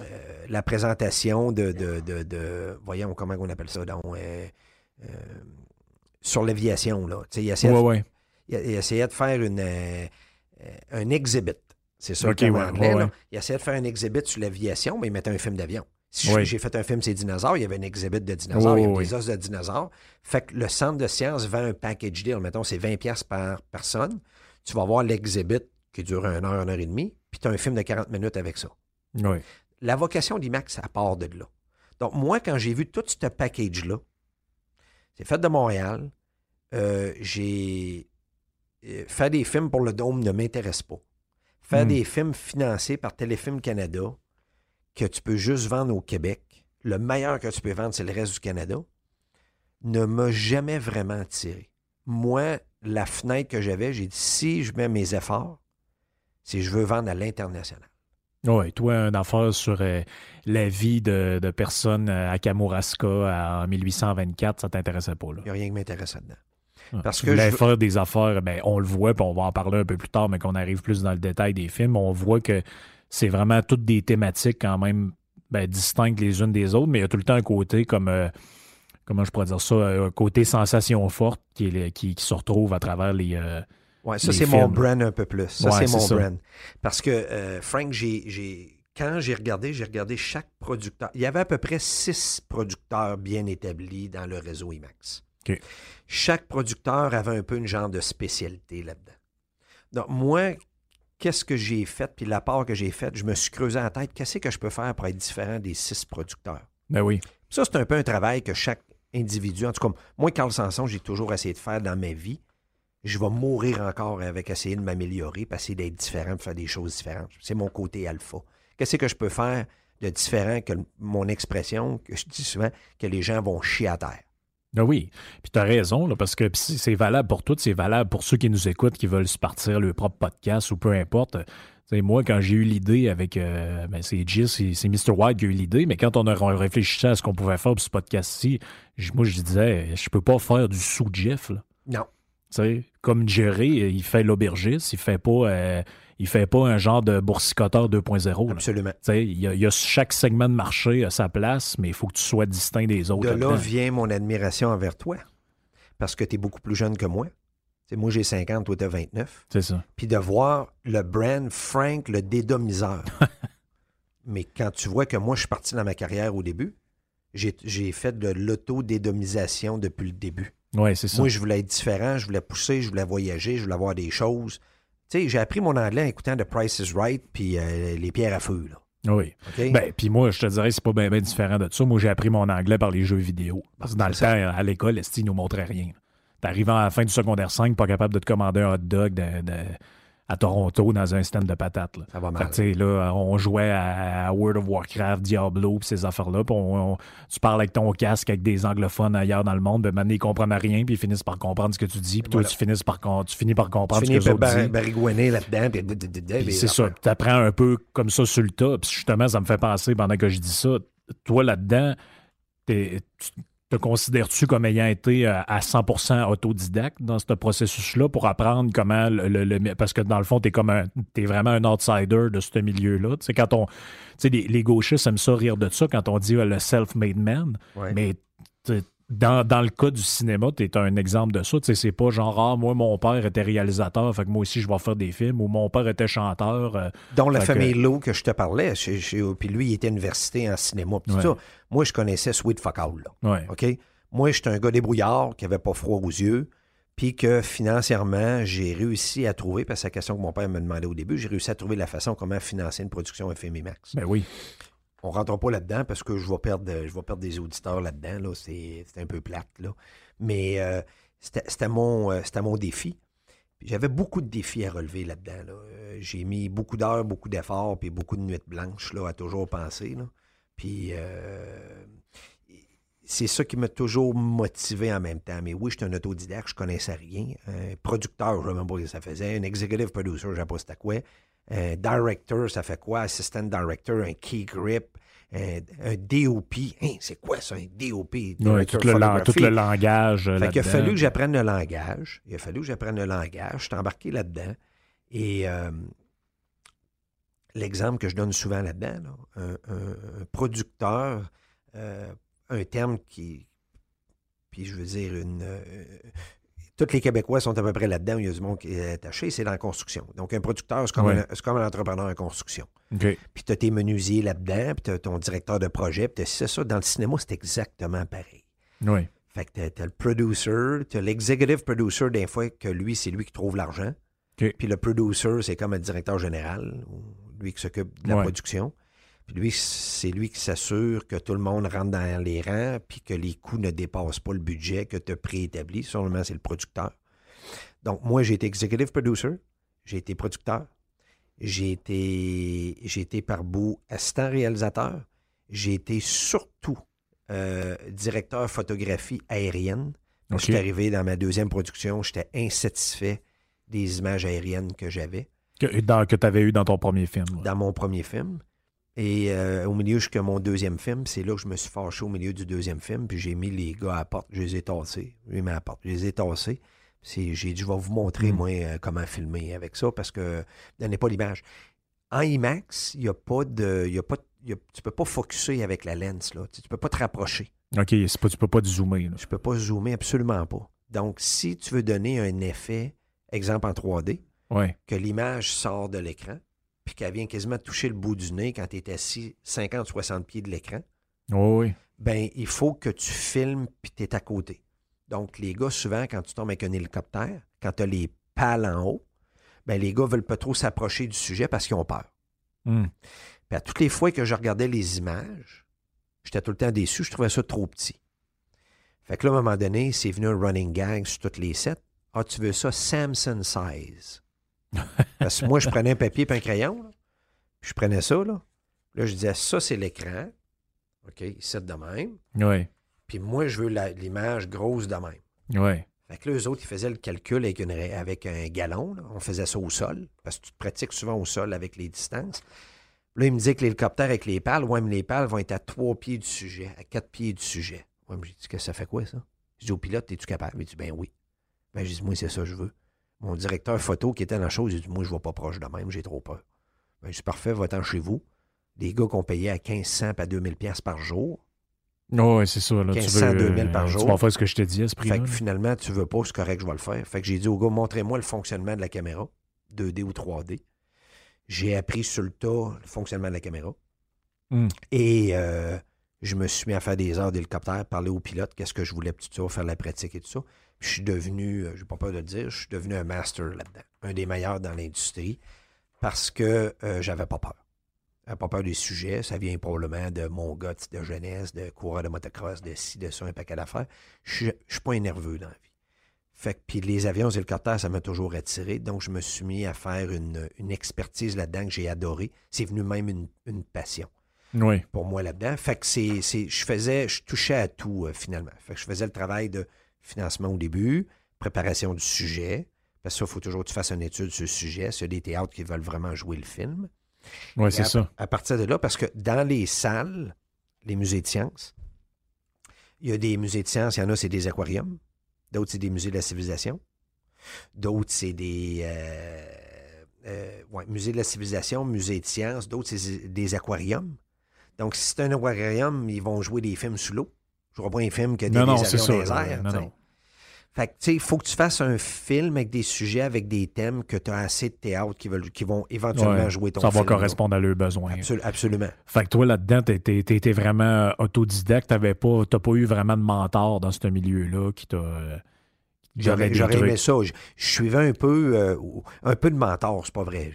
euh, la présentation de, de, Voyons comment on appelle ça. Donc, sur l'aviation. Là. Il essayait, il, essayait de faire une, un exhibit. C'est ça okay, en anglais. Il essayait de faire un exhibit sur l'aviation, mais il mettait un film d'avion. Si j'ai fait un film sur les dinosaures, il y avait un exhibit de dinosaures, il y avait des os de dinosaures. Fait que le centre de sciences vend un package deal. Mettons, c'est 20$ par personne. Tu vas voir l'exhibit qui dure une heure, une heure et demie, puis tu as un film de 40 minutes avec ça. La vocation d'IMAX, ça part de là. Donc, moi, quand j'ai vu tout ce package-là, c'est fait de Montréal, euh, j'ai. Euh, fait des films pour le Dôme ne m'intéresse pas. Faire hmm. des films financés par Téléfilm Canada que tu peux juste vendre au Québec, le meilleur que tu peux vendre, c'est le reste du Canada, ne m'a jamais vraiment attiré. Moi, la fenêtre que j'avais, j'ai dit si je mets mes efforts, c'est je veux vendre à l'international. Oui, toi, une affaire sur euh, la vie de, personnes euh, à Kamouraska en 1824, ça t'intéressait pas, là? Il n'y a rien qui m'intéresse là-dedans. Ah, Parce que je... faire des affaires, ben, on le voit, puis on va en parler un peu plus tard, mais qu'on arrive plus dans le détail des films, on voit que c'est vraiment toutes des thématiques quand même ben, distinctes les unes des autres, mais il y a tout le temps un côté comme, euh, comment je pourrais dire ça, un côté sensation forte qui, qui, se retrouve à travers les. Euh, oui, ça, c'est mon brand un peu plus. Ça, c'est mon brand. Parce que, euh, Frank, j'ai. Quand j'ai regardé, j'ai regardé chaque producteur. Il y avait à peu près six producteurs bien établis dans le réseau IMAX. Chaque producteur avait un peu une genre de spécialité là-dedans. Donc, moi, qu'est-ce que j'ai fait, puis la part que j'ai faite, je me suis creusé la tête, qu'est-ce que je peux faire pour être différent des six producteurs? Ben oui. Ça, c'est un peu un travail que chaque individu, en tout cas, moi, Carl Sanson, j'ai toujours essayé de faire dans ma vie. Je vais mourir encore avec essayer de m'améliorer, essayer d'être différent, de faire des choses différentes. C'est mon côté alpha. Qu'est-ce que je peux faire de différent que mon expression, que je dis souvent, que les gens vont chier à terre? Ben oui, puis tu as raison, parce que c'est valable pour toutes, c'est valable pour ceux qui nous écoutent, qui veulent se partir leur propre podcast ou peu importe. moi, quand j'ai eu l'idée avec. Euh, ben c'est Gis, c'est Mr. White qui a eu l'idée, mais quand on a réfléchi à ce qu'on pouvait faire pour ce podcast-ci, moi, je disais, je peux pas faire du sous-Jeff. Non. sais, comme Jerry, il fait l'aubergiste, il fait pas. Euh, il fait pas un genre de boursicoteur 2.0. Absolument. Il y, a, chaque segment de marché à sa place, mais il faut que tu sois distinct des autres. De là vient mon admiration envers toi, parce que tu es beaucoup plus jeune que moi. moi, j'ai 50, toi, tu as 29. C'est ça. Puis de voir le brand Frank, le dédomiseur. mais quand tu vois que moi, je suis parti dans ma carrière au début, j'ai fait de l'auto-dédomisation depuis le début. Oui, c'est ça. Moi, je voulais être différent, je voulais pousser, je voulais voyager, je voulais voir des choses. Tu sais, j'ai appris mon anglais en écoutant The Price is Right puis euh, Les pierres à feu, là. Oui. Ben, puis moi, je te dirais, c'est pas bien différent de ça. Moi, j'ai appris mon anglais par les jeux vidéo. Parce que dans le temps, à l'école, ils nous montraient rien. T'arrives à la fin du secondaire 5, pas capable de te commander un hot dog de à Toronto dans un stand de patates. Là. Ça va mal. là, on jouait à, World of Warcraft, Diablo, pis ces affaires-là. tu parles avec ton casque avec des anglophones ailleurs dans le monde, ben maintenant ils comprennent rien, puis ils finissent par comprendre ce que tu dis, puis toi tu finis par tu finis par comprendre ce que autres disent. là-dedans. C'est ça. Tu apprends un peu comme ça sur le tas. Puis justement, ça me fait penser pendant que je dis ça. Toi là-dedans, tu te considères-tu comme ayant été euh, à 100% autodidacte dans ce processus-là pour apprendre comment le, parce que dans le fond t'es comme un t'es vraiment un outsider de ce milieu-là. Tu sais quand on tu sais les, gauchistes aiment ça rire de ça quand on dit le self-made man, mais dans, dans le cas du cinéma, tu es un exemple de ça. Tu sais, c'est pas genre, ah, moi, mon père était réalisateur, fait que moi aussi, je vais faire des films, ou mon père était chanteur. euh, Dont la Fait que- famille Lowe que je te parlais, chez- chez- puis lui, il était université en cinéma. puis tout Ouais. ça. Moi, je connaissais Sweet Fuck All, là. ouais. OK? Moi, j'étais un gars débrouillard qui avait pas froid aux yeux, puis que financièrement, j'ai réussi à trouver, parce que c'est la question que mon père me demandait au début, j'ai réussi à trouver la façon comment financer une production FM Max. Ben oui. On rentre pas là-dedans parce que je vais perdre, je perdre des auditeurs là-dedans. Là. C'est, un peu plate. Là. Mais euh, c'était, c'était mon, euh, c'était mon défi. J'avais beaucoup de défis à relever là-dedans. là. Euh, j'ai mis beaucoup d'heures, beaucoup d'efforts, puis beaucoup de nuits blanches là, à toujours penser. Puis c'est ça qui m'a toujours motivé en même temps. Mais oui, j'étais un autodidacte, je connaissais rien. Un producteur, je ne sais même pas ce que ça faisait. Un executive producer, je ne sais pas c'était quoi. Un director, ça fait quoi? Assistant director, un key grip, un, un DOP. Hein, c'est quoi ça, un DOP? Ouais, tout, le, tout langage. euh, Fait qu'il a fallu que j'apprenne le langage. Il a fallu que j'apprenne le langage. Je suis embarqué là-dedans. Et euh, l'exemple que je donne souvent là-dedans, là, un, un- un producteur, euh, un terme qui. Puis je veux dire, une. Tous les Québécois sont à peu près là-dedans, il y a du monde qui est attaché, c'est dans la construction. Donc, un producteur, c'est comme, Ouais. un, c'est comme un entrepreneur en construction. Puis tu as tes menuisiers là-dedans, puis tu as ton directeur de projet, puis tu ça. Dans le cinéma, c'est exactement pareil. Oui. Fait que t'as- t'as le producer, t'as l'executive producer des fois que lui, c'est lui qui trouve l'argent. Puis le producer, c'est comme un directeur général, lui qui s'occupe de la Ouais. production. Puis lui, c'est lui qui s'assure que tout le monde rentre dans les rangs, puis que les coûts ne dépassent pas le budget que tu as préétabli. Seulement, c'est le producteur. Donc, moi, j'ai été executive producer, j'ai été producteur, j'ai été, j'ai été par bout assistant réalisateur, j'ai été surtout euh, directeur photographie aérienne. Quand. Je suis arrivé dans ma deuxième production, j'étais insatisfait des images aériennes que j'avais Que, dans- que tu avais eu dans ton premier film. dans mon premier film. Et euh, au milieu, jusqu'à mon deuxième film, c'est là que je me suis fâché au milieu du deuxième film, puis j'ai mis les gars à la porte, je les ai tassés. Je les ai mis à la porte, je les ai tassés. J'ai dit, je vais vous montrer, Mm. moi, euh, comment filmer avec ça, parce que donnez pas l'image. En IMAX, il n'y a pas de. Y a pas, il y a- tu peux pas focuser avec la lens, là. Tu, tu peux pas te rapprocher. OK, pas, tu peux pas te zoomer. là. Je peux pas zoomer absolument pas. Donc, si tu veux donner un effet, exemple en 3D, Ouais. que l'image sort de l'écran, puis qu'elle vient quasiment toucher le bout du nez quand tu es assis 50-60 pieds de l'écran, Oh, oui. ben il faut que tu filmes puis tu es à côté. Donc, les gars, souvent, quand tu tombes avec un hélicoptère, quand tu as les pales en haut, ben les gars veulent pas trop s'approcher du sujet parce qu'ils ont peur. Hmm. Puis à toutes les fois que je regardais les images, j'étais tout le temps déçu, je trouvais ça trop petit. Fait que là, à un moment donné, c'est venu un running gag sur toutes les sets. Ah, tu veux ça Samson size? Parce que moi, je prenais un papier et un crayon, là, puis je prenais ça, là. Là, je disais, ça, c'est l'écran. OK, c'est de même. Ouais. Puis moi, je veux l'image grosse de même. Ouais. Fait que là, eux autres, ils faisaient le calcul avec, une ra- avec un galon. là. On faisait ça au sol, parce que tu te pratiques souvent au sol avec les distances. Là, il me disait que l'hélicoptère avec les pales, ouais, mais les pales vont être à trois pieds du sujet, à quatre pieds du sujet. Ouais, mais j'ai dit, que ça fait quoi, ça? Je dis au pilote, es-tu capable? Il dit, ben oui. Ben, j'ai dit, moi, c'est ça que je veux. Mon directeur photo qui était dans la chose, il dit, moi, je ne vais pas proche de même, j'ai trop peur. Ben, c'est parfait, va-t'en chez vous. Des gars qu'on payait à 1500 à 2000 pièces par jour. Oh, c'est ça. Là, tu 1500, veux, 2000 par euh, jour. Tu vas faire ce que je te dis à ce prix-là. Fait que finalement, tu veux pas, c'est correct, je vais le faire. Fait que j'ai dit au gars, montrez-moi le fonctionnement de la caméra, 2D ou 3D. J'ai appris sur le tas le fonctionnement de la caméra. Hmm. Et euh, je me suis mis à faire des heures d'hélicoptère, parler au pilote, qu'est-ce que je voulais, tout ça, faire la pratique et tout ça. Puis je suis devenu, euh, j'ai pas peur de le dire, je suis devenu un master là-dedans, un des meilleurs dans l'industrie, parce que euh, j'avais pas peur. J'avais pas peur des sujets, ça vient probablement de mon gars de jeunesse, de coureur de motocross, de ci, de ça, un paquet d'affaires. Je je suis pas nerveux dans la vie. Fait que, puis les avions, les hélicoptères, ça m'a toujours attiré. Donc, je me suis mis à faire une, une expertise là-dedans que j'ai adoré. C'est venu même une, une passion Oui. pour moi là-dedans. Fait que c'est, c'est- je faisais, je touchais à tout euh, finalement. Fait que je faisais le travail de financement au début, préparation du sujet. Parce que ça, il faut toujours que tu fasses une étude sur le sujet. A des théâtres qui veulent vraiment jouer le film. Et c'est ça. À partir de là, parce que dans les salles, les musées de sciences, il y a des musées de sciences, il y en a, c'est des aquariums. D'autres, c'est des musées de la civilisation. D'autres, c'est des euh, euh, ouais, musées de la civilisation, musées de sciences. D'autres, c'est des aquariums. Donc, si c'est un aquarium, ils vont jouer des films sous l'eau. Je vois pas un film qui a des, Non, non, des avions ça. airs, non, tu non. Fait que, tu sais, il faut que tu fasses un film avec des sujets, avec des thèmes, que tu as assez de théâtre qui, veulent, qui vont éventuellement Ouais, jouer ton ça film. va correspondre à leurs besoins. Absol- absolument. Fait que toi, là-dedans, t'étais t'étais vraiment autodidacte. T'avais pas, t'as pas eu vraiment de mentor dans ce milieu-là qui t'a. euh, J'aurais aimé ça. Je, je suivais un peu, euh, un peu de mentor, c'est pas vrai.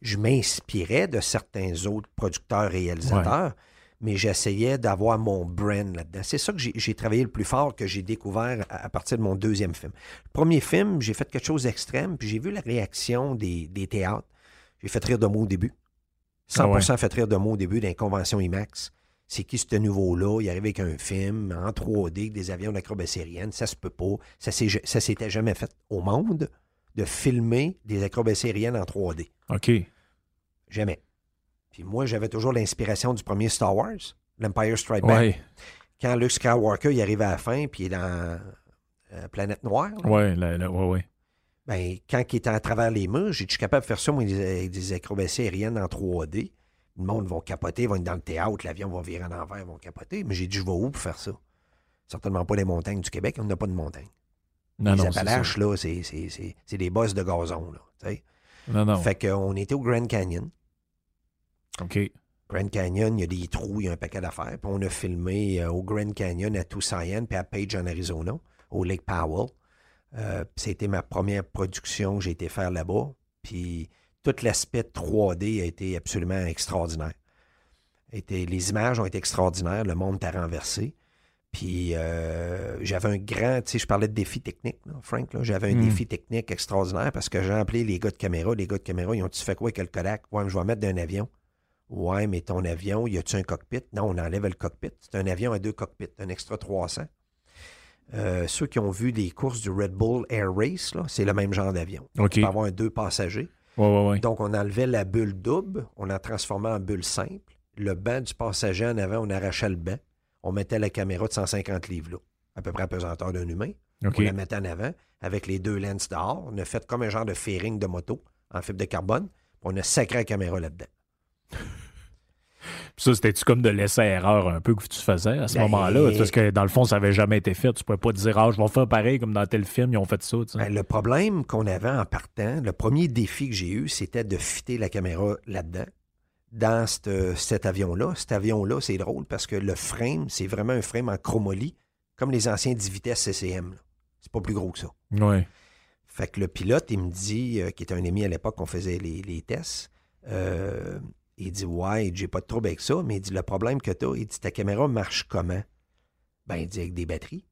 Je m'inspirais de certains autres producteurs réalisateurs, mais j'essayais d'avoir mon brand là-dedans. C'est ça que j'ai travaillé le plus fort, que j'ai découvert à, à partir de mon deuxième film. Le premier film, j'ai fait quelque chose d'extrême, puis j'ai vu la réaction des, des théâtres. J'ai fait rire de mots au début. 100% fait rire de mots au début d'une convention IMAX. C'est qui ce nouveau-là? Il arrive avec un film en 3D, avec des avions d'acrobatie aérienne. Ça se peut pas. Ça s'était jamais fait au monde de filmer des acrobaties aériennes en 3D. OK. Jamais. Puis moi, j'avais toujours l'inspiration du premier Star Wars, l'Empire Strike Back. Ouais. Quand Luke Skywalker il arrive à la fin, puis il est dans euh, Planète Noire, là, ouais, ouais. ben, quand il était à travers les murs, j'ai dit, je suis capable de faire ça, moi, des, des acrobaties aériennes en 3D. Le monde va capoter, vont être dans le théâtre, l'avion va virer en envers, ils vont capoter. Mais j'ai dit, je vais où pour faire ça? Certainement pas les montagnes du Québec, on n'a pas de montagnes. Non, les non. Appalaches, là, c'est, des bosses de gazon, là. Non, non. Fait qu'on était au Grand Canyon. OK. Grand Canyon, il y a des trous, il y a un paquet d'affaires. Puis on a filmé euh, au Grand Canyon, à Tucson, puis à Page, en Arizona, au Lake Powell. Euh, C'était ma première production que j'ai été faire là-bas. Puis tout l'aspect 3D a été absolument extraordinaire. Était- les images ont été extraordinaires, le monde t'a renversé. Puis euh, j'avais un grand, tu sais, je parlais de défi technique, là, Frank, là. j'avais un Mm. défi technique extraordinaire parce que j'ai appelé les gars de caméra. Les gars de caméra, ils ont-tu fait quoi avec le Kodak? Ouais, mais je vais mettre d'un avion. Ouais, mais ton avion, y a-tu un cockpit? Non, on enlève le cockpit. C'est un avion à deux cockpits, un extra 300. Euh, ceux qui ont vu des courses du Red Bull Air Race, c'est le même genre d'avion. OK. Tu peux avoir un deux passagers. Ouais, ouais, ouais. Donc, on enlevait la bulle double, on la transformait en bulle simple. Le banc du passager en avant, on arrachait le banc. On mettait la caméra de 150 livres là, à peu près à pesanteur d'un humain. On la mettait en avant avec les deux lenses dehors. On a fait comme un genre de fairing de moto en fibre de carbone. puis On a sacré la caméra là-dedans. Puis ça, c'était-tu comme de l'essai-erreur un peu que tu faisais à ce Ben, moment-là? Parce que dans le fond, ça n'avait jamais été fait. Tu pouvais pas dire, ah, je vais faire pareil comme dans tel film, ils ont fait ça. Ben, le problème qu'on avait en partant, le premier défi que j'ai eu, c'était de fitter la caméra là-dedans, dans cette- cet avion-là. Cet avion-là, c'est drôle parce que le frame, c'est vraiment un frame en chromolie, comme les anciens 10 vitesses CCM. C'est pas plus gros que ça. Ouais. Fait que le pilote, il me dit, euh, qui était un ami à l'époque, qu'on faisait les, les tests, euh, il dit Ouais, j'ai pas de trouble avec ça, mais il dit Le problème que tu as, il dit Ta caméra marche comment? Ben, il dit Avec des batteries.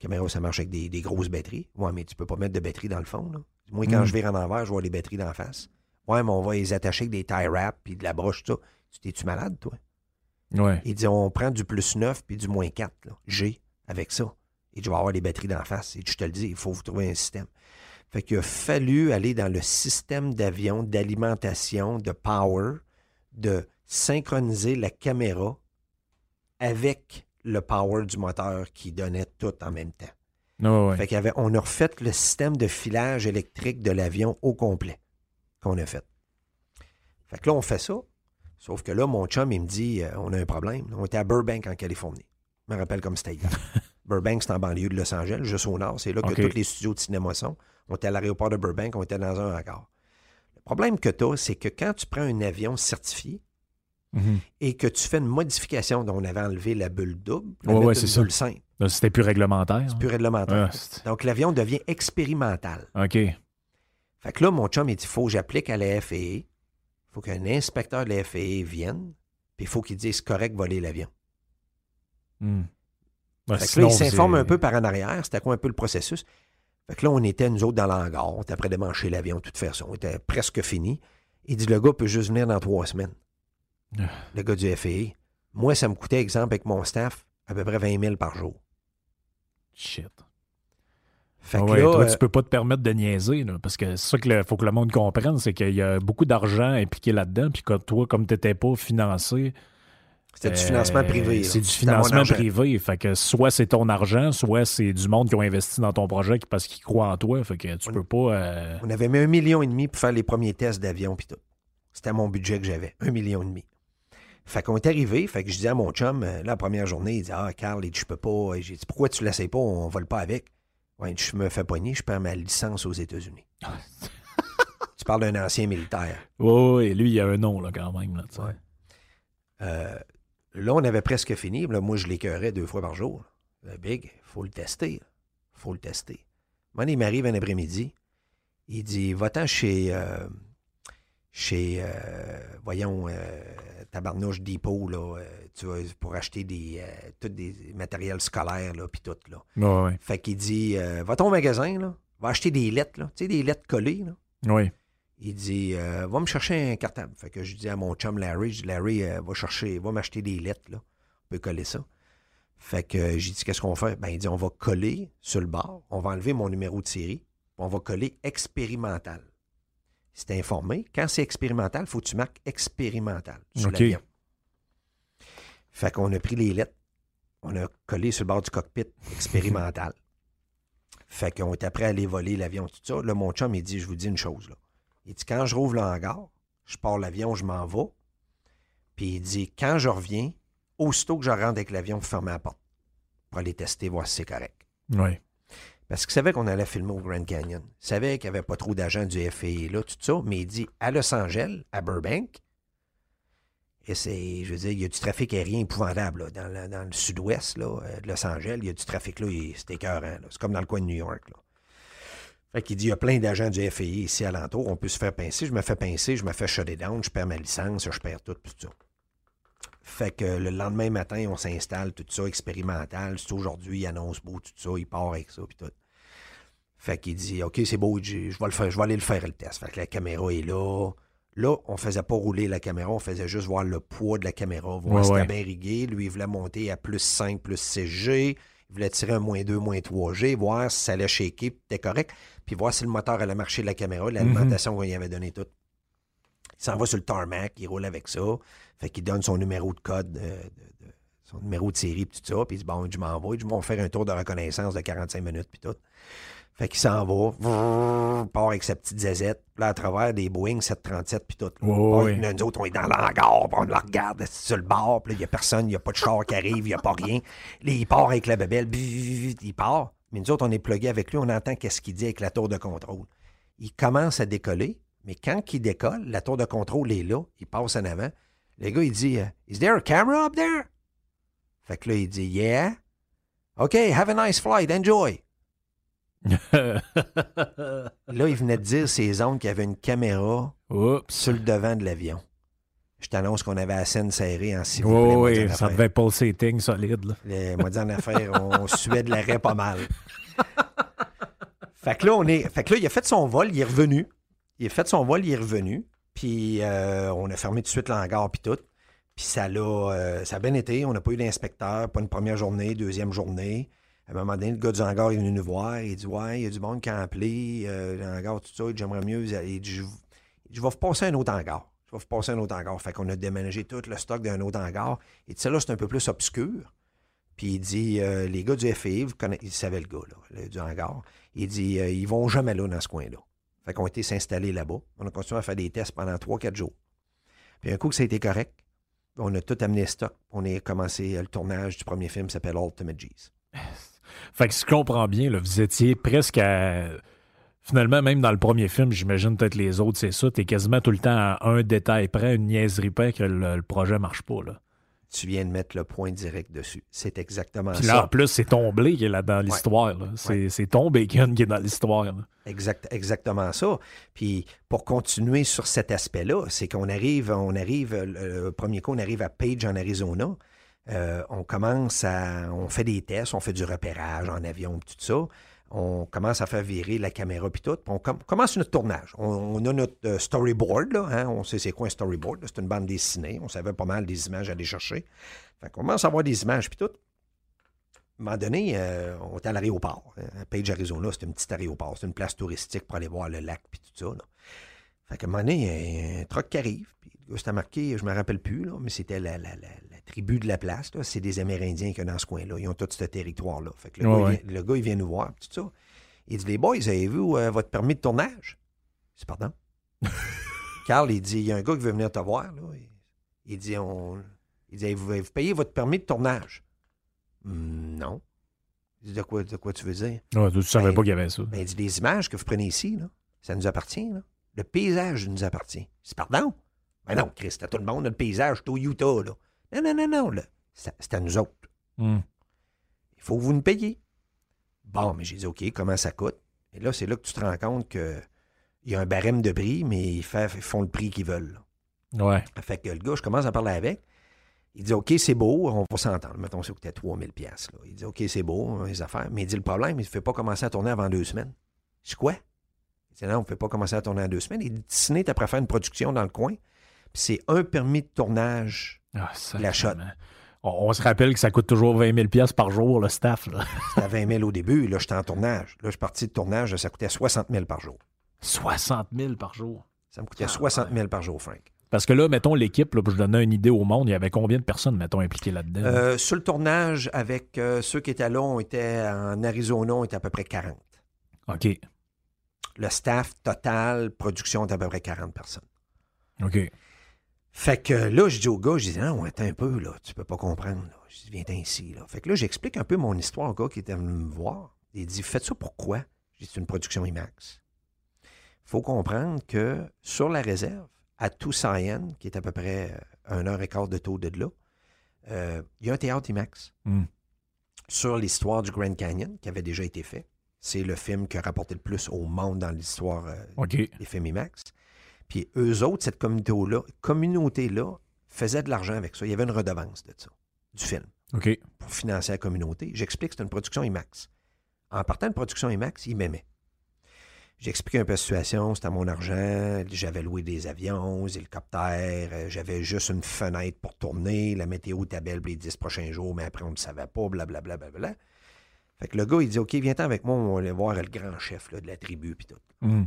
La caméra, ça marche avec des, des grosses batteries. Ouais, mais tu peux pas mettre de batterie dans le fond. Là. Moi, quand Mm. je vire en envers, je vois les batteries d'en face. Ouais, mais on va les attacher avec des tie wraps puis de la broche, tout ça. Tu T'es-tu malade, toi? Ouais. il dit on prend du plus 9 puis du moins 4, là, G, avec ça. Et je vais avoir les batteries d'en face. Et je te le dis, il faut vous trouver un système. Fait qu'il a fallu aller dans le système d'avion, d'alimentation, de power, de synchroniser la caméra avec le power du moteur qui donnait tout en même temps. Ouais, ouais. Fait qu'il y avait, on a refait le système de filage électrique de l'avion au complet qu'on a fait. Fait que là, on fait ça. Sauf que là, mon chum, il me dit euh, on a un problème. On était à Burbank, en Californie. Je me rappelle comme c'était hier. Burbank, c'est en banlieue de Los Angeles, juste au nord. C'est là que tous les studios de cinéma sont. On était à l'aéroport de Burbank, on était dans un hangar. Le problème que tu as, c'est que quand tu prends un avion certifié Mhm. et que tu fais une modification dont on avait enlevé la bulle double, on Ouais, avait ouais, une c'est ça. bulle simple, C'était plus réglementaire. plus réglementaire. Ah, c'est- Donc, l'avion devient expérimental. OK. Fait que là, mon chum, il dit faut que j'applique à la FAA. Il faut qu'un inspecteur de la FAA vienne. Puis il faut qu'il dise correct voler l'avion. Hmm. Ouais, Fait que là, il s'informe c'est- un peu par en arrière. C'était quoi un peu le processus? Fait que là, on était, nous autres, dans l'hangar. On était prêt de mancher l'avion, de toute façon. On était presque fini. Il dit le gars peut juste venir dans trois semaines. Ah. Le gars du FAA. Moi, ça me coûtait, exemple, avec mon staff, à peu près 20 000 par jour. Shit. Fait Ah que ouais, là, toi, euh, tu peux pas te permettre de niaiser, là, parce que c'est ça qu'il faut que le monde comprenne, c'est qu'il y a beaucoup d'argent impliqué là-dedans, puis que toi, comme tu n'étais pas financé, c'était du euh, financement privé. là. C'est du financement privé. Fait que soit c'est ton argent, soit c'est du monde qui ont investi dans ton projet parce qu'ils croient en toi. Fait que tu On- peux pas. euh, On avait mis un million et demi pour faire les premiers tests d'avion puis tout. C'était mon budget que j'avais, un million et demi. Fait qu'on est arrivé, fait que je dis à mon chum, euh, la première journée, il dit Ah, Carl, je peux pas. J'ai dit Pourquoi tu ne l'essayes pas, on vole pas avec? Ouais, je me fais pogner, je perds ma licence aux États-Unis. tu parles d'un ancien militaire. Oui, et lui, il a un nom, là, quand même. Là, euh, là on avait presque fini. Là, moi, je l'écœurais deux fois par jour. Le big, faut le tester. faut le tester. Moi, il m'arrive un après-midi. Il dit Va-t'en chez. Euh, chez. voyons tabarnouche dépôt, là, euh, tu pour acheter des, euh, tout des matériels scolaires, là, puis tout, là. Ouais, Fait qu'il dit, euh, va ton magasin, là, va acheter des lettres, là, tu sais, des lettres collées, là. Oui. Il dit, va me chercher un cartable. Fait que je dis à mon chum Larry, je dis, Larry, va chercher, va m'acheter des lettres, là. On peut coller ça. Fait que j'ai dit, qu'est-ce qu'on fait? Ben, il dit, on va coller sur le bord, on va enlever mon numéro de série, on va coller expérimental c'est informé. Quand c'est expérimental, il faut que tu marques expérimental sur l'avion. Fait qu'on a pris les lettres, on a collé sur le bord du cockpit expérimental. fait qu'on était prêt à aller voler l'avion, tout ça. Là, mon chum, il dit, je vous dis une chose, là. Il dit, quand je rouvre le hangar, je pars l'avion, je m'en vais. Puis il dit, quand je reviens, aussitôt que je rentre avec l'avion, vous fermez la porte pour aller tester, voir si c'est correct. Oui. Parce qu'il savait qu'on allait filmer au Grand Canyon. Il savait qu'il n'y avait pas trop d'agents du FAA là, tout ça, mais il dit à Los Angeles, à Burbank, et c'est, je veux dire, il y a du trafic aérien épouvantable dans, le, sud-ouest euh, de Los Angeles. Il y a du trafic là, c'est écœurant. C'est comme dans le coin de New York. Là. Fait qu'il dit, il y a plein d'agents du FAA ici alentour. On peut se faire pincer. Je me fais pincer, je me fais shut down, je perds ma licence, je perds tout, tout ça. Fait que le lendemain matin, on s'installe, tout ça, expérimental. C'est aujourd'hui, il annonce beau, tout ça, il part avec ça, puis tout. Fait qu'il dit, OK, c'est beau, je vais, le faire, je vais aller le faire, le test. Fait que la caméra est là. Là, on faisait pas rouler la caméra, on faisait juste voir le poids de la caméra, voir si c'était bien rigué. Lui, il voulait monter à plus 5, plus 6G. Il voulait tirer un moins 2, moins 3G, voir si ça allait shaker, puis c'était correct. Puis voir si le moteur allait marcher de la caméra, l'alimentation qu'on y avait donné toute. Il s'en va sur le tarmac, il roule avec ça. Fait qu'il donne son numéro de code, son numéro de série, puis tout ça. Puis il dit, bon, je m'en vais. Je vais faire un tour de reconnaissance de 45 minutes, puis tout. Fait qu'il s'en va, part avec sa petite zézette, là, à travers des Boeing 737, puis tout. oui. Nous autres, on est dans l'hangar, on le regarde sur le bord, puis il n'y a personne, il n'y a pas de char qui arrive, il n'y a pas rien. Là, il part avec la bébelle, il part. Mais nous autres, on est plugués avec lui, on entend qu'est-ce qu'il dit avec la tour de contrôle. Il commence à décoller, mais quand il décolle, la tour de contrôle est là, il passe en avant. Le gars, il dit Is there a camera up there? Fait que là, il dit Yeah. OK, have a nice flight, enjoy. là, il venait de dire ses oncles qu'il y avait une caméra sur le devant de l'avion. Je t'annonce qu'on avait la scène serrée en s'il Oui, ça devait pas setting solide. Là. moi, en affaire, on suait de l'arrêt pas mal. fait que là, on est. Fait que là, il a fait son vol, il est revenu. Il a fait son vol, il est revenu. Puis euh, on a fermé tout de suite l'hangar, puis tout. Puis ça, l'a, euh, ça a bien été. On n'a pas eu d'inspecteur, pas une première journée, deuxième journée. À un moment donné, le gars du hangar est venu nous voir. Il dit Ouais, il y a du monde qui a appelé, euh, le hangar, tout ça. J'aimerais mieux. Il dit, je, vais vous passer un autre hangar. Je vais vous passer un autre hangar. Fait qu'on a déménagé tout le stock d'un autre hangar. Et ça, là, c'est un peu plus obscur. Puis il dit Les gars du FAI, vous connaissez, il savait le gars, là, du hangar. Il dit Ils vont jamais là dans ce coin-là. Fait qu'on a été s'installer là-bas. On a continué à faire des tests pendant 3-4 jours. Puis un coup que ça a été correct, on a tout amené stock. On a commencé le tournage du premier film qui s'appelle Ultimate G's. Fait que si je comprends bien, vous étiez presque à. Finalement, même dans le premier film, j'imagine peut-être les autres, c'est ça. T'es quasiment tout le temps à un détail près, une niaiserie près que le, projet marche pas. Là tu viens de mettre le point direct dessus. C'est exactement Puis là, ça. en plus, c'est ton blé qui est là dans l'histoire. C'est ton bacon qui est dans l'histoire. Exact, exactement ça. Puis pour continuer sur cet aspect-là, c'est qu'on arrive, on arrive, le premier coup, on arrive à Page en Arizona. Euh, on commence à. On fait des tests, on fait du repérage en avion, tout ça on commence à faire virer la caméra puis tout. on commence notre tournage. On, a notre euh, storyboard, là, hein. on sait c'est quoi un storyboard. C'est une bande dessinée. On savait pas mal des images à aller chercher. Fait on commence à avoir des images puis tout. À un moment donné, euh, on est à l'aéroport. Hein. Page, Arizona, c'est un petit aéroport. C'est une place touristique pour aller voir le lac puis tout ça. Fait qu'à un moment donné, il y a un truck qui arrive. Puis c'était marqué, je me rappelle plus, là, mais c'était la, tribu de la place. C'est des Amérindiens qui sont dans ce coin-là. Ils ont tout ce territoire-là. Fait que le, gars, il vient nous voir, tout ça. Il dit Les boys, avez-vous euh, votre permis de tournage C'est pardon? Carl, il dit Il y a un gars qui veut venir te voir. Là. Il dit, on... il dit vous, vous payez votre permis de tournage? Hum, non. Il dit, de quoi, de quoi tu veux dire? Ouais, tu savais Ben, pas qu'il y avait ça. Ben, il dit, les images que vous prenez ici, là, ça nous appartient. Là. Le paysage nous appartient. C'est pardon? Ben non, Chris, à tout le monde, le paysage, c'est au Utah. Là. Non, non, non, non. là. C'est c'est à nous autres. Hum. Il faut que vous nous payiez. Bon, mais j'ai dit, OK, comment ça coûte? Et là, c'est là que tu te rends compte qu'il y a un barème de prix, mais ils, font le prix qu'ils veulent. là. Ouais. Fait que le gars, je commence à parler avec. Il dit, OK, c'est beau, on va s'entendre. Mettons, ça coûtait 3000 pièces. Il dit, OK, c'est beau, hein, les affaires. Mais il dit, le problème, il ne fait pas commencer à tourner avant deux semaines. Je dis, quoi? Il dit, non, on ne fait pas commencer à tourner en deux semaines. Il dit, Disney, tu faire une production dans le coin. Puis c'est un permis de tournage. Ah, La shot. On, on se rappelle que ça coûte toujours 20 000 pièces par jour, le staff. C'était à 20 000 au début. Là, j'étais en tournage. Là, je suis parti de tournage. Ça coûtait 60 000 par jour. 60 000 par jour. Ça me coûtait Ah, 60 ouais. 000 par jour, Frank. Parce que là, mettons l'équipe, là, pour je donner une idée au monde, il y avait combien de personnes, mettons, impliquées là-dedans? Euh, sur le tournage, avec euh, ceux qui étaient là, on était en Arizona, on était à peu près 40. OK. Le staff total, production, était à peu près 40 personnes. OK. Fait que là, je dis au gars, je dis, non, attends un peu, là, tu peux pas comprendre. Là. Je dis, viens ici. Là. Fait que là, j'explique un peu mon histoire au gars qui était venu me voir. Il dit, faites ça pourquoi? Je dis, c'est une production IMAX. Il faut comprendre que sur la réserve, à Tucson, qui est à peu près euh, un heure et quart de taux de là, euh, il y a un théâtre IMAX Hmm. sur l'histoire du Grand Canyon qui avait déjà été fait. C'est le film qui a rapporté le plus au monde dans l'histoire euh, les films IMAX. Puis eux autres, cette communauté-là, communauté-là faisait de l'argent avec ça. Il y avait une redevance de ça, du film, OK. pour financer la communauté. J'explique que c'est une production IMAX. En partant de production IMAX, ils m'aimaient. J'explique un peu la situation, c'était mon argent, j'avais loué des avions, des hélicoptères, euh, j'avais juste une fenêtre pour tourner, la météo était belle pour les 10 prochains jours, mais après on ne savait pas, blablabla. Bla, bla, bla. Fait que le gars, il dit OK, viens avec moi, on va aller voir le grand chef là, de la tribu, puis tout Hmm.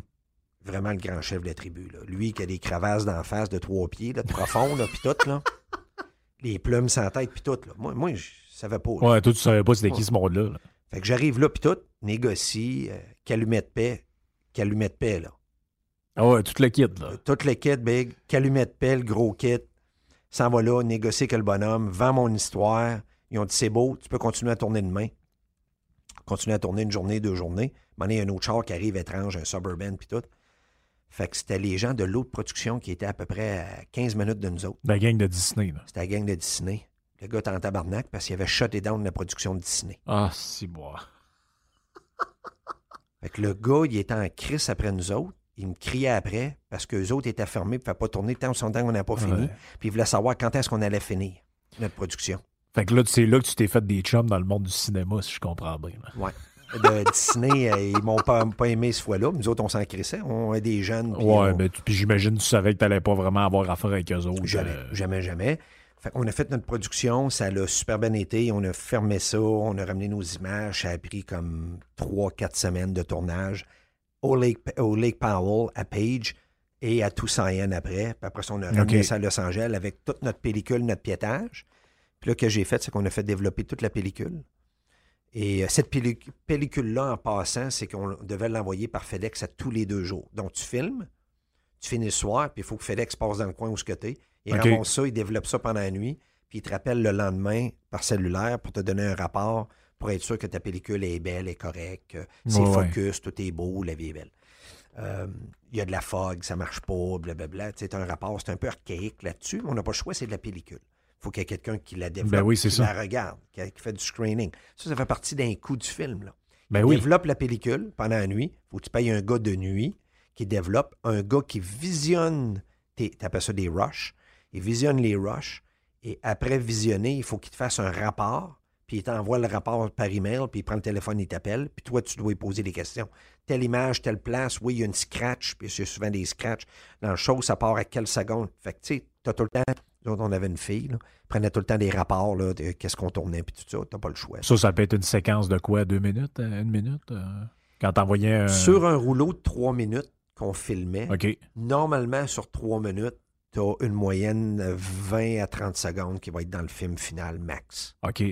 Vraiment le grand chef de la tribu. Là. Lui qui a des crevasses d'en face de trois pieds, là, de profond, puis tout, là. Les plumes sans tête, puis tout. Là. Moi, moi je savais pas. là. Ouais, toi, tu savais pas c'était qui ce monde-là. là. Fait que j'arrive là, puis tout, négocie, euh, calumet de paix, calumet de paix, là. Ah ouais, tout le kit, là. Euh, Tout le kit, big, calumet de paix, le gros kit, s'en va là, négocier avec le bonhomme, vend mon histoire. Ils ont dit, c'est beau, tu peux continuer à tourner demain. Continuer à tourner une journée, deux journées. Donné, il y a un autre char qui arrive étrange, un Suburban, puis tout. Fait que c'était les gens de l'autre production qui étaient à peu près à 15 minutes de nous autres. La gang de Disney, là. C'était la gang de Disney. Le gars était en tabarnak parce qu'il avait shut down la production de Disney. Ah, si, bois. Fait que le gars, il était en crise après nous autres. Il me criait après parce qu'eux autres étaient fermés, ne pas tourner tant son temps qu'on n'a pas fini. Ouais. Puis il voulait savoir quand est-ce qu'on allait finir notre production. Fait que là, c'est là que tu t'es fait des chums dans le monde du cinéma, si je comprends bien. là. Ouais. De Disney, euh, ils m'ont pas, pas aimé ce fois-là. Nous autres, on s'en crissait. On est des jeunes. puis Ouais, on- mais puis j'imagine que tu savais que t'allais pas vraiment avoir affaire avec eux autres. Jamais, euh, jamais, jamais. Fait qu'on a fait notre production, ça l'a super bien été. On a fermé ça, on a ramené nos images. Ça a pris comme trois, quatre semaines de tournage au Lake, au Lake Powell, à Page et à Tucson après. Puis après ça, on a ramené ça à Los Angeles avec toute notre pellicule, notre piétage. Puis là, ce que j'ai fait, c'est qu'on a fait développer toute la pellicule. Et euh, cette pelli- pellicule-là, en passant, c'est qu'on devait l'envoyer par FedEx à tous les deux jours. Donc, tu filmes, tu finis le soir, puis il faut que FedEx passe dans le coin où ce que t'es. Il OK. ramasse ça, il développe ça pendant la nuit, puis il te rappelle le lendemain par cellulaire pour te donner un rapport pour être sûr que ta pellicule est belle, est correcte, que c'est Ouais, ouais. focus, tout est beau, la vie est belle. Euh, Il y a de la fog, ça marche pas, blablabla. T'as un rapport, c'est un peu archaïque là-dessus, mais on n'a pas le choix, c'est de la pellicule. Il faut qu'il y ait quelqu'un qui la développe, Ben oui, c'est qui ça. la regarde, qui, fait du screening. Ça, ça fait partie d'un coup du film. Là. Ben oui. Développe la pellicule pendant la nuit. faut que tu payes un gars de nuit qui développe, un gars qui visionne, tes- t'appelles ça des rushs, il visionne les rushs, et après visionner, il faut qu'il te fasse un rapport, puis il t'envoie le rapport par email, puis il prend le téléphone, il t'appelle, puis toi, tu dois lui poser des questions. Telle image, telle place, oui, il y a une scratch, puis c'est souvent des scratchs. Dans le show, ça part à quelle seconde? Fait que, tu sais, t'as tout le temps, on avait une fille, là, prenait tout le temps des rapports, là, de qu'est-ce qu'on tournait, puis tout ça, t'as pas le choix. Ça, ça peut être une séquence de quoi? Deux minutes? euh, Une minute? euh, Quand t'envoyais un... Sur un rouleau de trois minutes qu'on filmait, normalement, sur trois minutes, tu as une moyenne de 20 à 30 secondes qui va être dans le film final max. OK.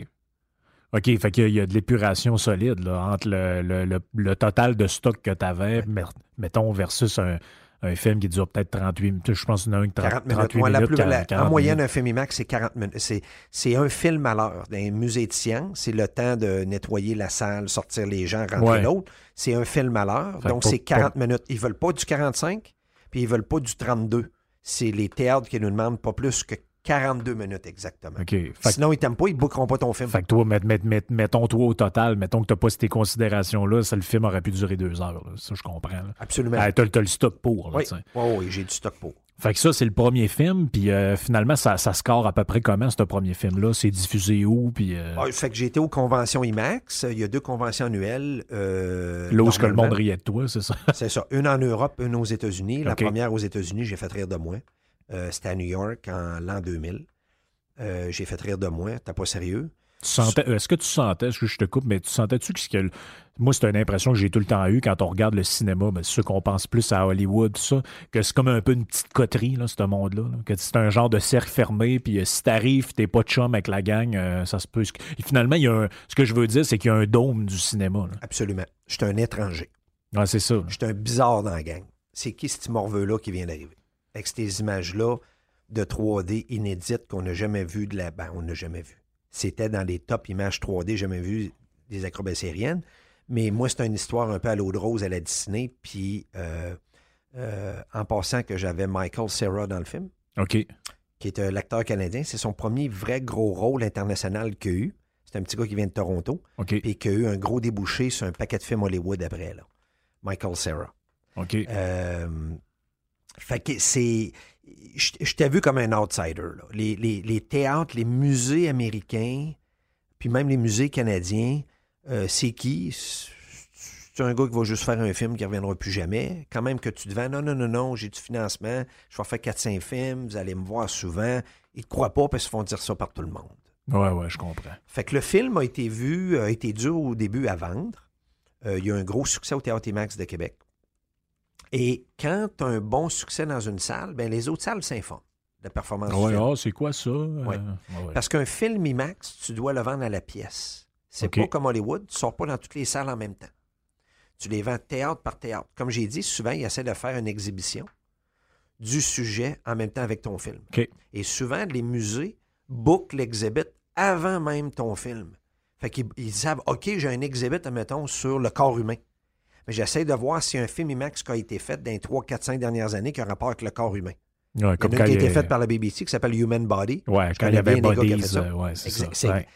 OK, fait qu'il y a de l'épuration solide là, entre le, le- le- le total de stock que tu avais, mettons, versus un, un film qui dure peut-être 38 minutes. Je pense qu'il y en a un qui 40 minutes. 38 Moi, la minutes, plus- la- 40 en moyenne, minutes. un film IMAX, c'est 40 minutes. C'est, c'est un film à l'heure. Dans un musée de science, c'est le temps de nettoyer la salle, sortir les gens, rentrer Ouais. l'autre. C'est un film à l'heure. Donc, c'est 40 minutes. Ils veulent pas du 45, puis ils veulent pas du 32. C'est les théâtres qui nous demandent pas plus que 42 minutes exactement. Sinon, ils t'aiment pas, ils bookeront pas ton film. fait que toi, met- met- met- mettons toi au total, mettons que tu n'as pas ces considérations-là, ça, le film aurait pu durer deux heures. là. Ça, je comprends. là. Absolument. Ah, t'as, t'as le stock pour. Là, oui, oui, oui, j'ai du stock pour. Fait que ça, c'est le premier film. Puis euh, finalement, ça, ça score à peu près comment, ce premier film-là? C'est diffusé où? Puis euh, Ah, fait que j'ai été aux conventions IMAX. Il y a deux conventions annuelles. euh, là où ce que le monde riait de toi, c'est ça? C'est ça. Une en Europe, une aux États-Unis. La première aux États-Unis, j'ai fait rire de moi. Euh, C'était à New York en l'an 2000. Euh, j'ai fait rire de moi. T'es pas sérieux? Est-ce que tu sentais, est-ce que je te coupe, mais tu sentais-tu que, que- moi, c'est une impression que j'ai tout le temps eu quand on regarde le cinéma, mais c'est sûr qu'on pense plus à Hollywood, tout ça, que c'est comme un peu une petite coterie, là, ce monde-là, là. que c'est un genre de cercle fermé, puis euh, si t'arrives, t'es pas de chum avec la gang, euh, ça se peut. Et finalement, il y a un- ce que je veux dire, c'est qu'il y a un dôme du cinéma. là. Absolument. Je suis un étranger. Ouais, c'est ça. Je suis un bizarre dans la gang. C'est qui ce petit morveux-là qui vient d'arriver? Avec ces images-là de 3D inédites qu'on n'a jamais vues de la... Ben, on n'a jamais vu. C'était dans les top images 3D, jamais vu des acrobaties aériennes. Mais moi, c'est une histoire un peu à l'eau de rose à la Disney. Puis, euh, euh, en passant que j'avais Michael Cera dans le film, OK. qui est un acteur canadien. C'est son premier vrai gros rôle international qu'il a eu. C'est un petit gars qui vient de Toronto, OK. puis qui a eu un gros débouché sur un paquet de films Hollywood après, là. Michael Cera. OK. Fait que c'est. Je, je t'ai vu comme un outsider. là. Les, les- les théâtres, les musées américains, puis même les musées canadiens, euh, c'est qui? C'est un gars qui va juste faire un film qui ne reviendra plus jamais. Quand même que tu te vends, non, non, non, non, j'ai du financement, je vais faire 4-5 films, vous allez me voir souvent. Ils ne te croient pas parce qu'ils font dire ça par tout le monde. Ouais, ouais, je comprends. Fait que le film a été vu, a été dur au début à vendre. Euh, il y a eu un gros succès au Théâtre IMAX de Québec. Et quand tu as un bon succès dans une salle, ben les autres salles s'informent de la performance Ouais, film. ah, c'est quoi ça? Euh, Ouais. ouais. Parce qu'un film IMAX, tu dois le vendre à la pièce. C'est OK. pas comme Hollywood, tu sors pas dans toutes les salles en même temps. Tu les vends théâtre par théâtre. Comme j'ai dit, souvent, ils essaient de faire une exhibition du sujet en même temps avec ton film. Et souvent, les musées bookent l'exhibit avant même ton film. Fait qu'ils ils savent, OK, j'ai un exhibit, admettons, sur le corps humain. Mais j'essaie de voir si un film IMAX qui a été fait dans les 3, 4, 5 dernières années qui a rapport avec le corps humain. Ouais, Il y en a comme une qui a été faite par la BBC qui s'appelle Human Body. Ouais, Je quand il y avait bien les gars qui ont Bodies, fait ça. euh, ouais, c'est ça. Ouais.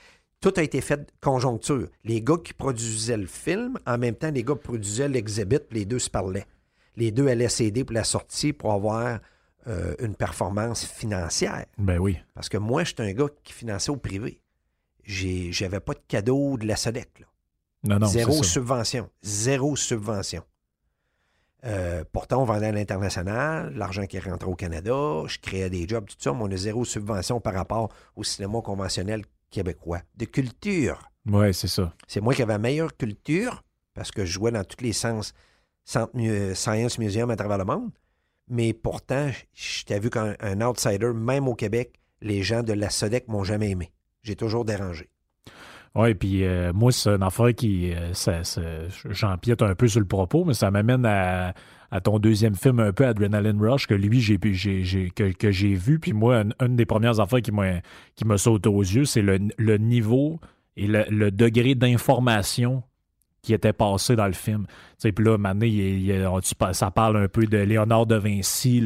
Tout a été fait conjoncture. Les gars qui produisaient le film, en même temps, les gars qui produisaient l'exhibit, puis les deux se parlaient. Les deux allaient s'aider pour la sortie pour avoir euh, une performance financière. Ben oui. Parce que moi, j'étais un gars qui finançait au privé. J'avais pas de cadeau de la SODEC. là. Non, non, Zéro subvention. Zéro subvention. Euh, pourtant, on vendait à l'international, l'argent qui rentrait au Canada, je créais des jobs, tout ça, mais on a zéro subvention par rapport au cinéma conventionnel québécois. De culture. Ouais, c'est ça. C'est moi qui avais la meilleure culture parce que je jouais dans tous les sens Science Museum à travers le monde. Mais pourtant, j'étais vu comme un outsider, même au Québec, les gens de la SODEC m'ont jamais aimé. J'ai toujours dérangé. Oui, puis euh, moi, c'est une affaire qui. euh, J'empiète un peu sur le propos, mais ça m'amène à, ton deuxième film, un peu Adrenaline Rush, que lui, j'ai, que, que j'ai vu. Puis moi, une, des premières affaires qui qui me saute aux yeux, c'est le, le niveau et le degré d'information qui était passé dans le film. Puis là, maintenant, il, il- on- ça parle un peu de Léonard de Vinci.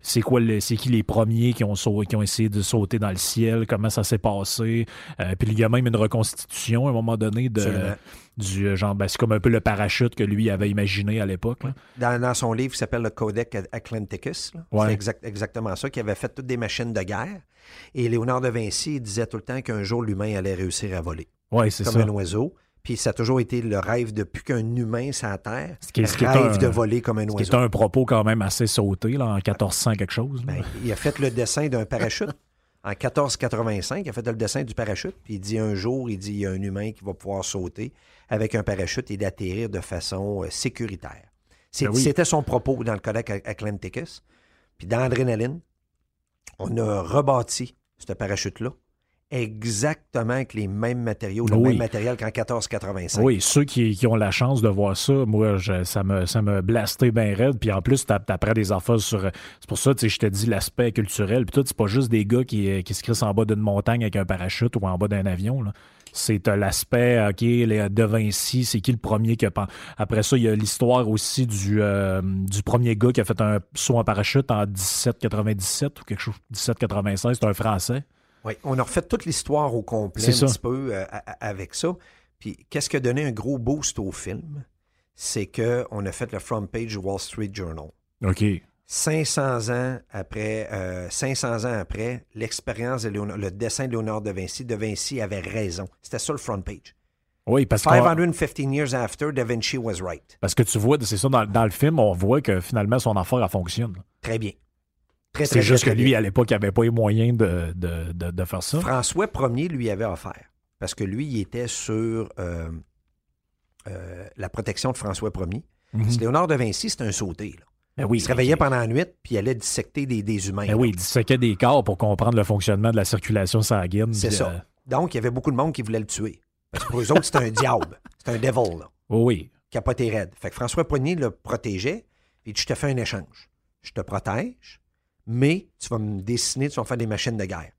c'est quoi, c'est qui les premiers qui ont, sau- qui ont essayé de sauter dans le ciel, comment ça s'est passé. Euh, puis il y a même une reconstitution à un moment donné de, Absolument. du euh, genre, ben, c'est comme un peu le parachute que lui avait imaginé à l'époque. Dans, dans son livre qui s'appelle le Codex Atlanticus, Ouais. c'est exact- exactement ça, qui avait fait toutes des machines de guerre. Et Léonard de Vinci il disait tout le temps qu'un jour l'humain allait réussir à voler, Ouais, c'est comme ça. un oiseau. Puis ça a toujours été le rêve depuis qu'un humain sur la Terre Ce qui est- ce qui est rêve un- de voler comme un Ce oiseau. est un propos quand même assez sauté là, en 1400 quelque chose. Ben, il a fait le dessin d'un parachute. En 1485, il a fait le dessin du parachute. Puis il dit un jour, il dit il y a un humain qui va pouvoir sauter avec un parachute et d'atterrir de façon euh, sécuritaire. C'est- Ben oui. C'était son propos dans le Codex Atlanticus. Puis dans Adrénaline, on a rebâti ce parachute-là exactement avec les mêmes matériaux, le Oui. même matériel qu'en 1485. Oui, ceux qui, qui ont la chance de voir ça, moi, je- ça me, ça me blasté bien raide. Puis en plus, t'a- t'apprends des affaires sur. C'est pour ça, tu sais, je te dis l'aspect culturel. Puis tout, c'est pas juste des gars qui, euh, qui se crissent en bas d'une montagne avec un parachute ou en bas d'un avion. là. C'est l'aspect, OK, les De Vinci, c'est qui le premier qui a. Après ça, il y a l'histoire aussi du, euh, du premier gars qui a fait un saut en parachute en 1797 ou quelque chose, 1796. C'est un Français. Oui, on a refait toute l'histoire au complet un ça. petit peu euh, avec ça. Puis qu'est-ce qui a donné un gros boost au film? C'est qu'on a fait le front page du Wall Street Journal. OK. 500 ans après, euh, 500 ans après, l'expérience de Léonard, le dessin de Léonard de Vinci, de Vinci avait raison. C'était ça le front page. Oui, parce que. 515 years after, Da Vinci was right. Parce que tu vois, c'est ça, dans, dans le film, on voit que finalement, son affaire, elle fonctionne. Très bien. Très, C'est très, juste très, que lui, à l'époque, il n'avait pas les moyens de, de, de, de faire ça. François Ier lui avait offert. Parce que lui, il était sur euh, euh, la protection de François Ier. Mhm. Léonard de Vinci, c'était un sauté. là. Ben oui, Il se réveillait pendant la nuit, puis il allait dissecter des, des humains. Ben oui, il disséquait des corps pour comprendre le fonctionnement de la circulation sanguine. C'est ça. euh, Donc, il y avait beaucoup de monde qui voulait le tuer. Parce que pour eux autres, c'était un diable. C'était un devil, là. oui, oui. Capoté raide. Fait que François Ier le protégeait, dit, je te fais un échange. Je te protège, mais tu vas me dessiner, tu vas me faire des machines de guerre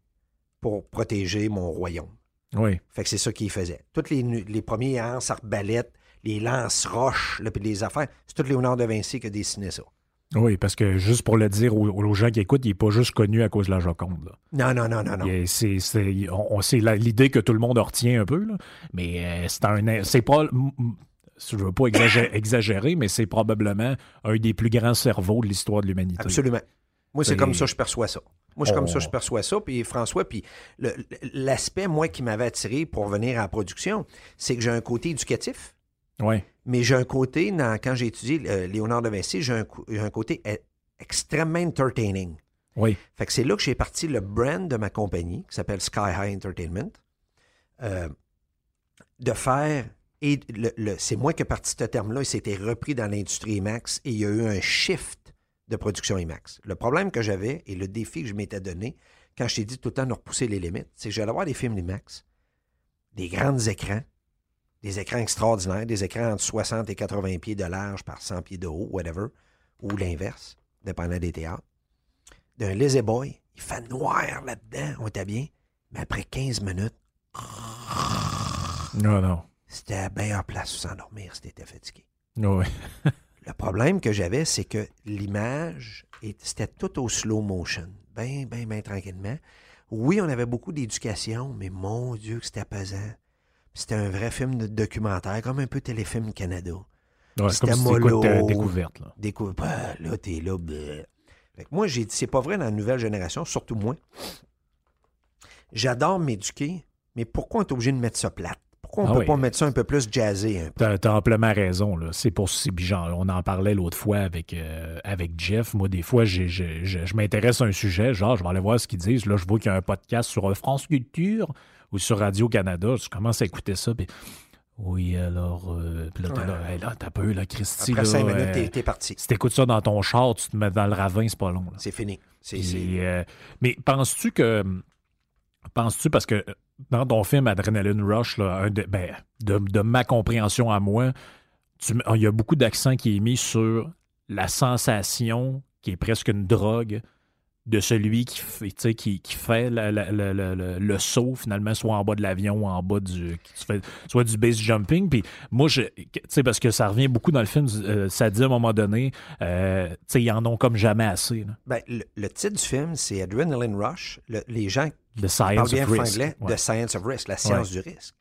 pour protéger mon royaume. Oui. Fait que c'est ça qu'il faisait. Toutes les, les premiers lance arbalètes, les lance roches, là, puis les affaires, c'est tout Léonard de Vinci qui a dessiné ça. Oui, parce que juste pour le dire aux, aux gens qui écoutent, il n'est pas juste connu à cause de la Joconde. là. Non, non, non, non, non. C'est c'est- on- l'idée que tout le monde retient un peu, là. mais euh, c'est un. C'est pas. Je veux pas exagérer, exagérer, mais c'est probablement un des plus grands cerveaux de l'histoire de l'humanité. Absolument. Moi, c'est comme ça que je perçois ça. Moi, c'est comme ça que je Oh. perçois ça. Puis François, puis l'aspect, moi, qui m'avait attiré pour venir à la production, c'est que j'ai un côté éducatif, Oui. mais j'ai un côté, dans- quand j'ai étudié euh, Léonard de Vinci, j'ai un, côté e- extrêmement entertaining. Oui. Fait que c'est là que j'ai parti le brand de ma compagnie, qui s'appelle Sky High Entertainment, euh, de faire. Et le, le- c'est moi qui ai parti ce terme-là, il s'était repris dans l'industrie IMAX et il y a eu un shift de production IMAX. Le problème que j'avais et le défi que je m'étais donné, quand je t'ai dit tout le temps de repousser les limites, c'est que j'allais avoir des films IMAX, des grands écrans, des écrans extraordinaires, des écrans entre 60 et 80 pieds de large par 100 pieds de haut, whatever, ou l'inverse, dépendant des théâtres d'un lazy boy. Il fait noir là-dedans. On était bien. Mais après 15 minutes, Non, non. c'était à meilleure place pour s'endormir si t'étais fatigué. Oui. Le problème que j'avais, c'est que l'image, c'était tout au slow motion. Bien, bien, bien tranquillement. Oui, on avait beaucoup d'éducation, mais mon Dieu que c'était pesant. C'était un vrai film de documentaire, comme un peu Téléfilm Canada. Ouais, C'était si écoutes euh, mollo. découverte. Là? Découvre, bah, là, t'es là. bleh. Fait que moi, j'ai dit, c'est pas vrai dans la nouvelle génération, surtout moi. J'adore m'éduquer, mais pourquoi on est obligé de mettre ça plate? Pourquoi on Ah peut oui. pas mettre ça un peu plus jazzé? T'as t'as amplement raison. Là. C'est pour genre, On en parlait l'autre fois avec, euh, avec Jeff. Moi, des fois, je je m'intéresse à un sujet. Genre, je vais aller voir ce qu'ils disent. Là, je vois qu'il y a un podcast sur euh, France Culture ou sur Radio-Canada. Je commence à écouter ça. Puis, oui, alors. euh, puis là, là, Hey, là, t'as peu, là, Christy. Après là, cinq minutes, euh, t'es, parti. si t'écoutes ça dans ton char, tu te mets dans le ravin, c'est pas long. là. C'est fini. Puis, euh, mais penses-tu que. Penses-tu, parce que dans ton film Adrenaline Rush, ben, de, ma compréhension à moi, il y a beaucoup d'accent qui est mis sur la sensation qui est presque une drogue de celui qui fait, qui, qui fait la- la- la- la- la- le saut, finalement, soit en bas de l'avion ou en bas du. qui soit du base jumping. Puis moi, je, parce que ça revient beaucoup dans le film, euh, ça dit à un moment donné, euh, ils en ont comme jamais assez. là. Ben, le, le titre du film, c'est Adrenaline Rush. Le- les gens The parlent bien franglais, Ouais. The Science of Risk, la science du risque.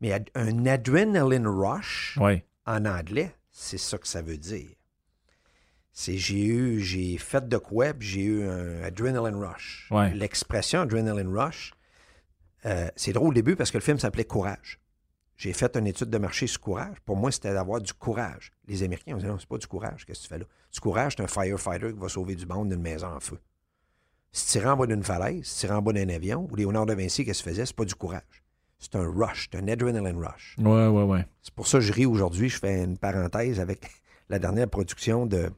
Mais un Adrenaline Rush, Ouais. en anglais, c'est ça que ça veut dire. C'est j'ai eu, j'ai fait de quoi, puis j'ai eu un adrenaline rush. Ouais. L'expression adrenaline rush, euh, c'est drôle au début parce que le film s'appelait Courage. J'ai fait une étude de marché sur courage. Pour moi, c'était d'avoir du courage. Les Américains ont dit non, c'est pas du courage. Qu'est-ce que tu fais là? Du courage, c'est un firefighter qui va sauver du monde d'une maison en feu. Se tirer en bas d'une falaise, se tirer en bas d'un avion, ou Léonard de Vinci, qu'est-ce qu'il faisait? C'est pas du courage. C'est un rush, c'est un adrenaline rush. Ouais, ouais, ouais. C'est pour ça que je ris aujourd'hui. Je fais une parenthèse avec la dernière production de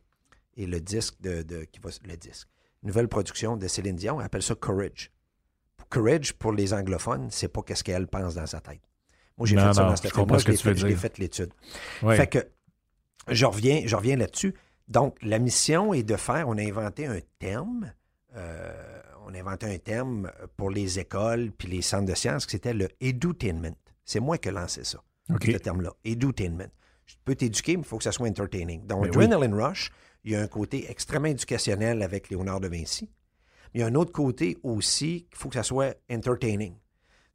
et le disque de, de- qui va le disque. Nouvelle production de Céline Dion, elle appelle ça Courage. courage pour les anglophones, c'est pas qu'est-ce qu'elle pense dans sa tête. Moi, j'ai Non, fait ça dans cette je l'ai fait, je l'ai fait l'étude. Fait que je reviens, je reviens là-dessus. Donc, la mission est de faire, on a inventé un terme, euh, on a inventé un terme pour les écoles puis les centres de sciences, que c'était le edutainment. C'est moi qui ai lancé ça, ce terme-là, edutainment. Je peux t'éduquer, mais il faut que ça soit entertaining. Dans Ben oui. Adrenaline Rush, il y a un côté extrêmement éducationnel avec Léonard de Vinci. Mais il y a un autre côté aussi qu'il faut que ça soit entertaining.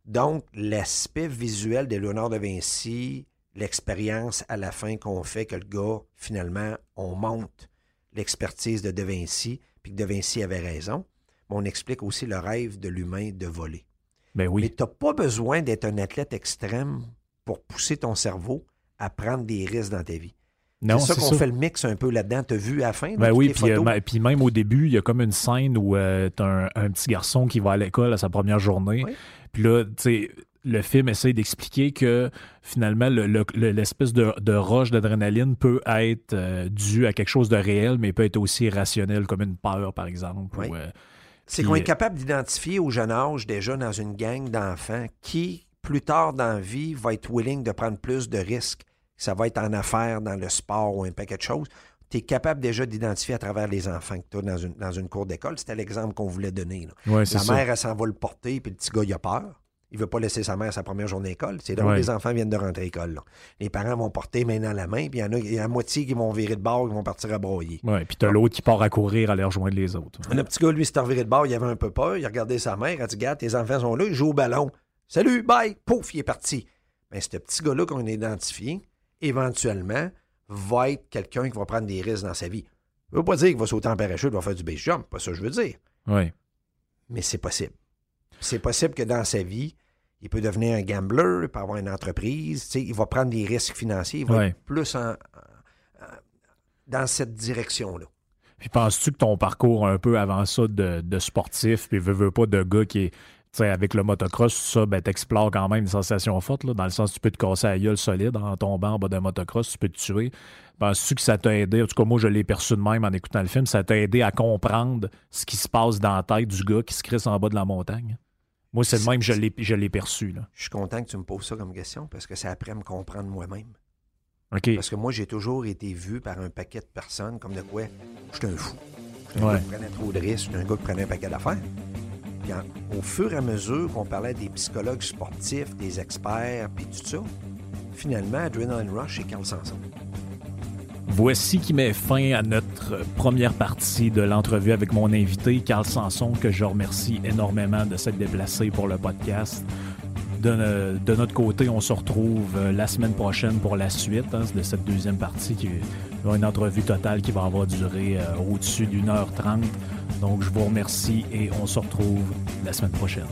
Donc, l'aspect visuel de Léonard de Vinci, l'expérience à la fin qu'on fait que le gars, finalement, on monte l'expertise de De Vinci, puis que De Vinci avait raison. Mais on explique aussi le rêve de l'humain de voler. Ben Mais tu n'as pas besoin d'être un athlète extrême pour pousser ton cerveau à prendre des risques dans ta vie. Non, c'est ça qu'on fait le mix un peu là-dedans. Tu as vu à la fin? Ben oui, puis, euh, ben, puis même au début, il y a comme une scène où tu t'as un, un petit garçon qui va à l'école à sa première journée. Oui. Puis là, tu sais, le film essaie d'expliquer que finalement, le- le- le- l'espèce de, de rush d'adrénaline peut être euh, dû à quelque chose de réel, mais peut être aussi irrationnel, comme une peur, par exemple. Oui. euh, C'est qu'on est euh, capable d'identifier au jeune âge, déjà dans une gang d'enfants, qui, plus tard dans la vie, va être willing de prendre plus de risques. Ça va être en affaires, dans le sport ou un paquet de choses. Tu es capable déjà d'identifier à travers les enfants que tu as dans une, dans une cour d'école. C'était l'exemple qu'on voulait donner. là. ouais, La mère, elle s'en va le porter, puis le petit gars, il a peur. Il veut pas laisser sa mère sa première journée d'école. C'est là où Ouais. les enfants viennent de rentrer à l'école. là. Les parents vont porter main dans la main, puis il y en a, y a la moitié qui vont virer de bord, qui vont partir à broyer. Ouais, puis t'as l'autre qui part à courir, à aller rejoindre les autres. Le petit gars, lui, s'est reviré de bord, il avait un peu peur, il a regardé sa mère, il a dit Regarde, tes enfants sont là, ils jouent au ballon. Salut, bye, pouf, il est parti. Mais ce petit gars-là qu'on a identifié, éventuellement, va être quelqu'un qui va prendre des risques dans sa vie. Ça veut pas dire qu'il va sauter en parachute, va faire du base jump, pas ça que je veux dire. Ouais. Mais c'est possible. C'est possible que dans sa vie, il peut devenir un gambler, il peut avoir une entreprise, il va prendre des risques financiers, il va être plus en- en- en- dans cette direction-là. Puis penses-tu que ton parcours un peu avant ça de, de sportif, puis veux, veux pas de gars qui est. Tu sais, avec le motocross, tout ça, ben, t'explores quand même une sensation forte, là, dans le sens tu peux te casser la gueule solide en tombant en bas d'un motocross, tu peux te tuer. Penses-tu que ça t'a aidé, en tout cas, moi, je l'ai perçu de même en écoutant le film, ça t'a aidé à comprendre ce qui se passe dans la tête du gars qui se crisse en bas de la montagne? Moi, c'est le même, je l'ai, je l'ai perçu, là. Je suis content que tu me poses ça comme question parce que ça apprend à me comprendre moi-même. Parce que moi, j'ai toujours été vu par un paquet de personnes comme de quoi je suis un fou. Je suis un Ouais. gars qui prenait trop de risques, je suis un gars qui prenait un paquet d'affaires. Au fur et à mesure qu'on parlait des psychologues sportifs, des experts, puis tout ça, finalement, Adrenaline Rush, c'est Carl Sanson. Voici qui met fin à notre première partie de l'entrevue avec mon invité, Carl Sanson, que je remercie énormément de s'être déplacé pour le podcast. De, de notre côté, on se retrouve euh, la semaine prochaine pour la suite hein, de cette deuxième partie, qui est une entrevue totale qui va avoir duré euh, au-dessus d'une heure trente. Donc, je vous remercie et on se retrouve la semaine prochaine.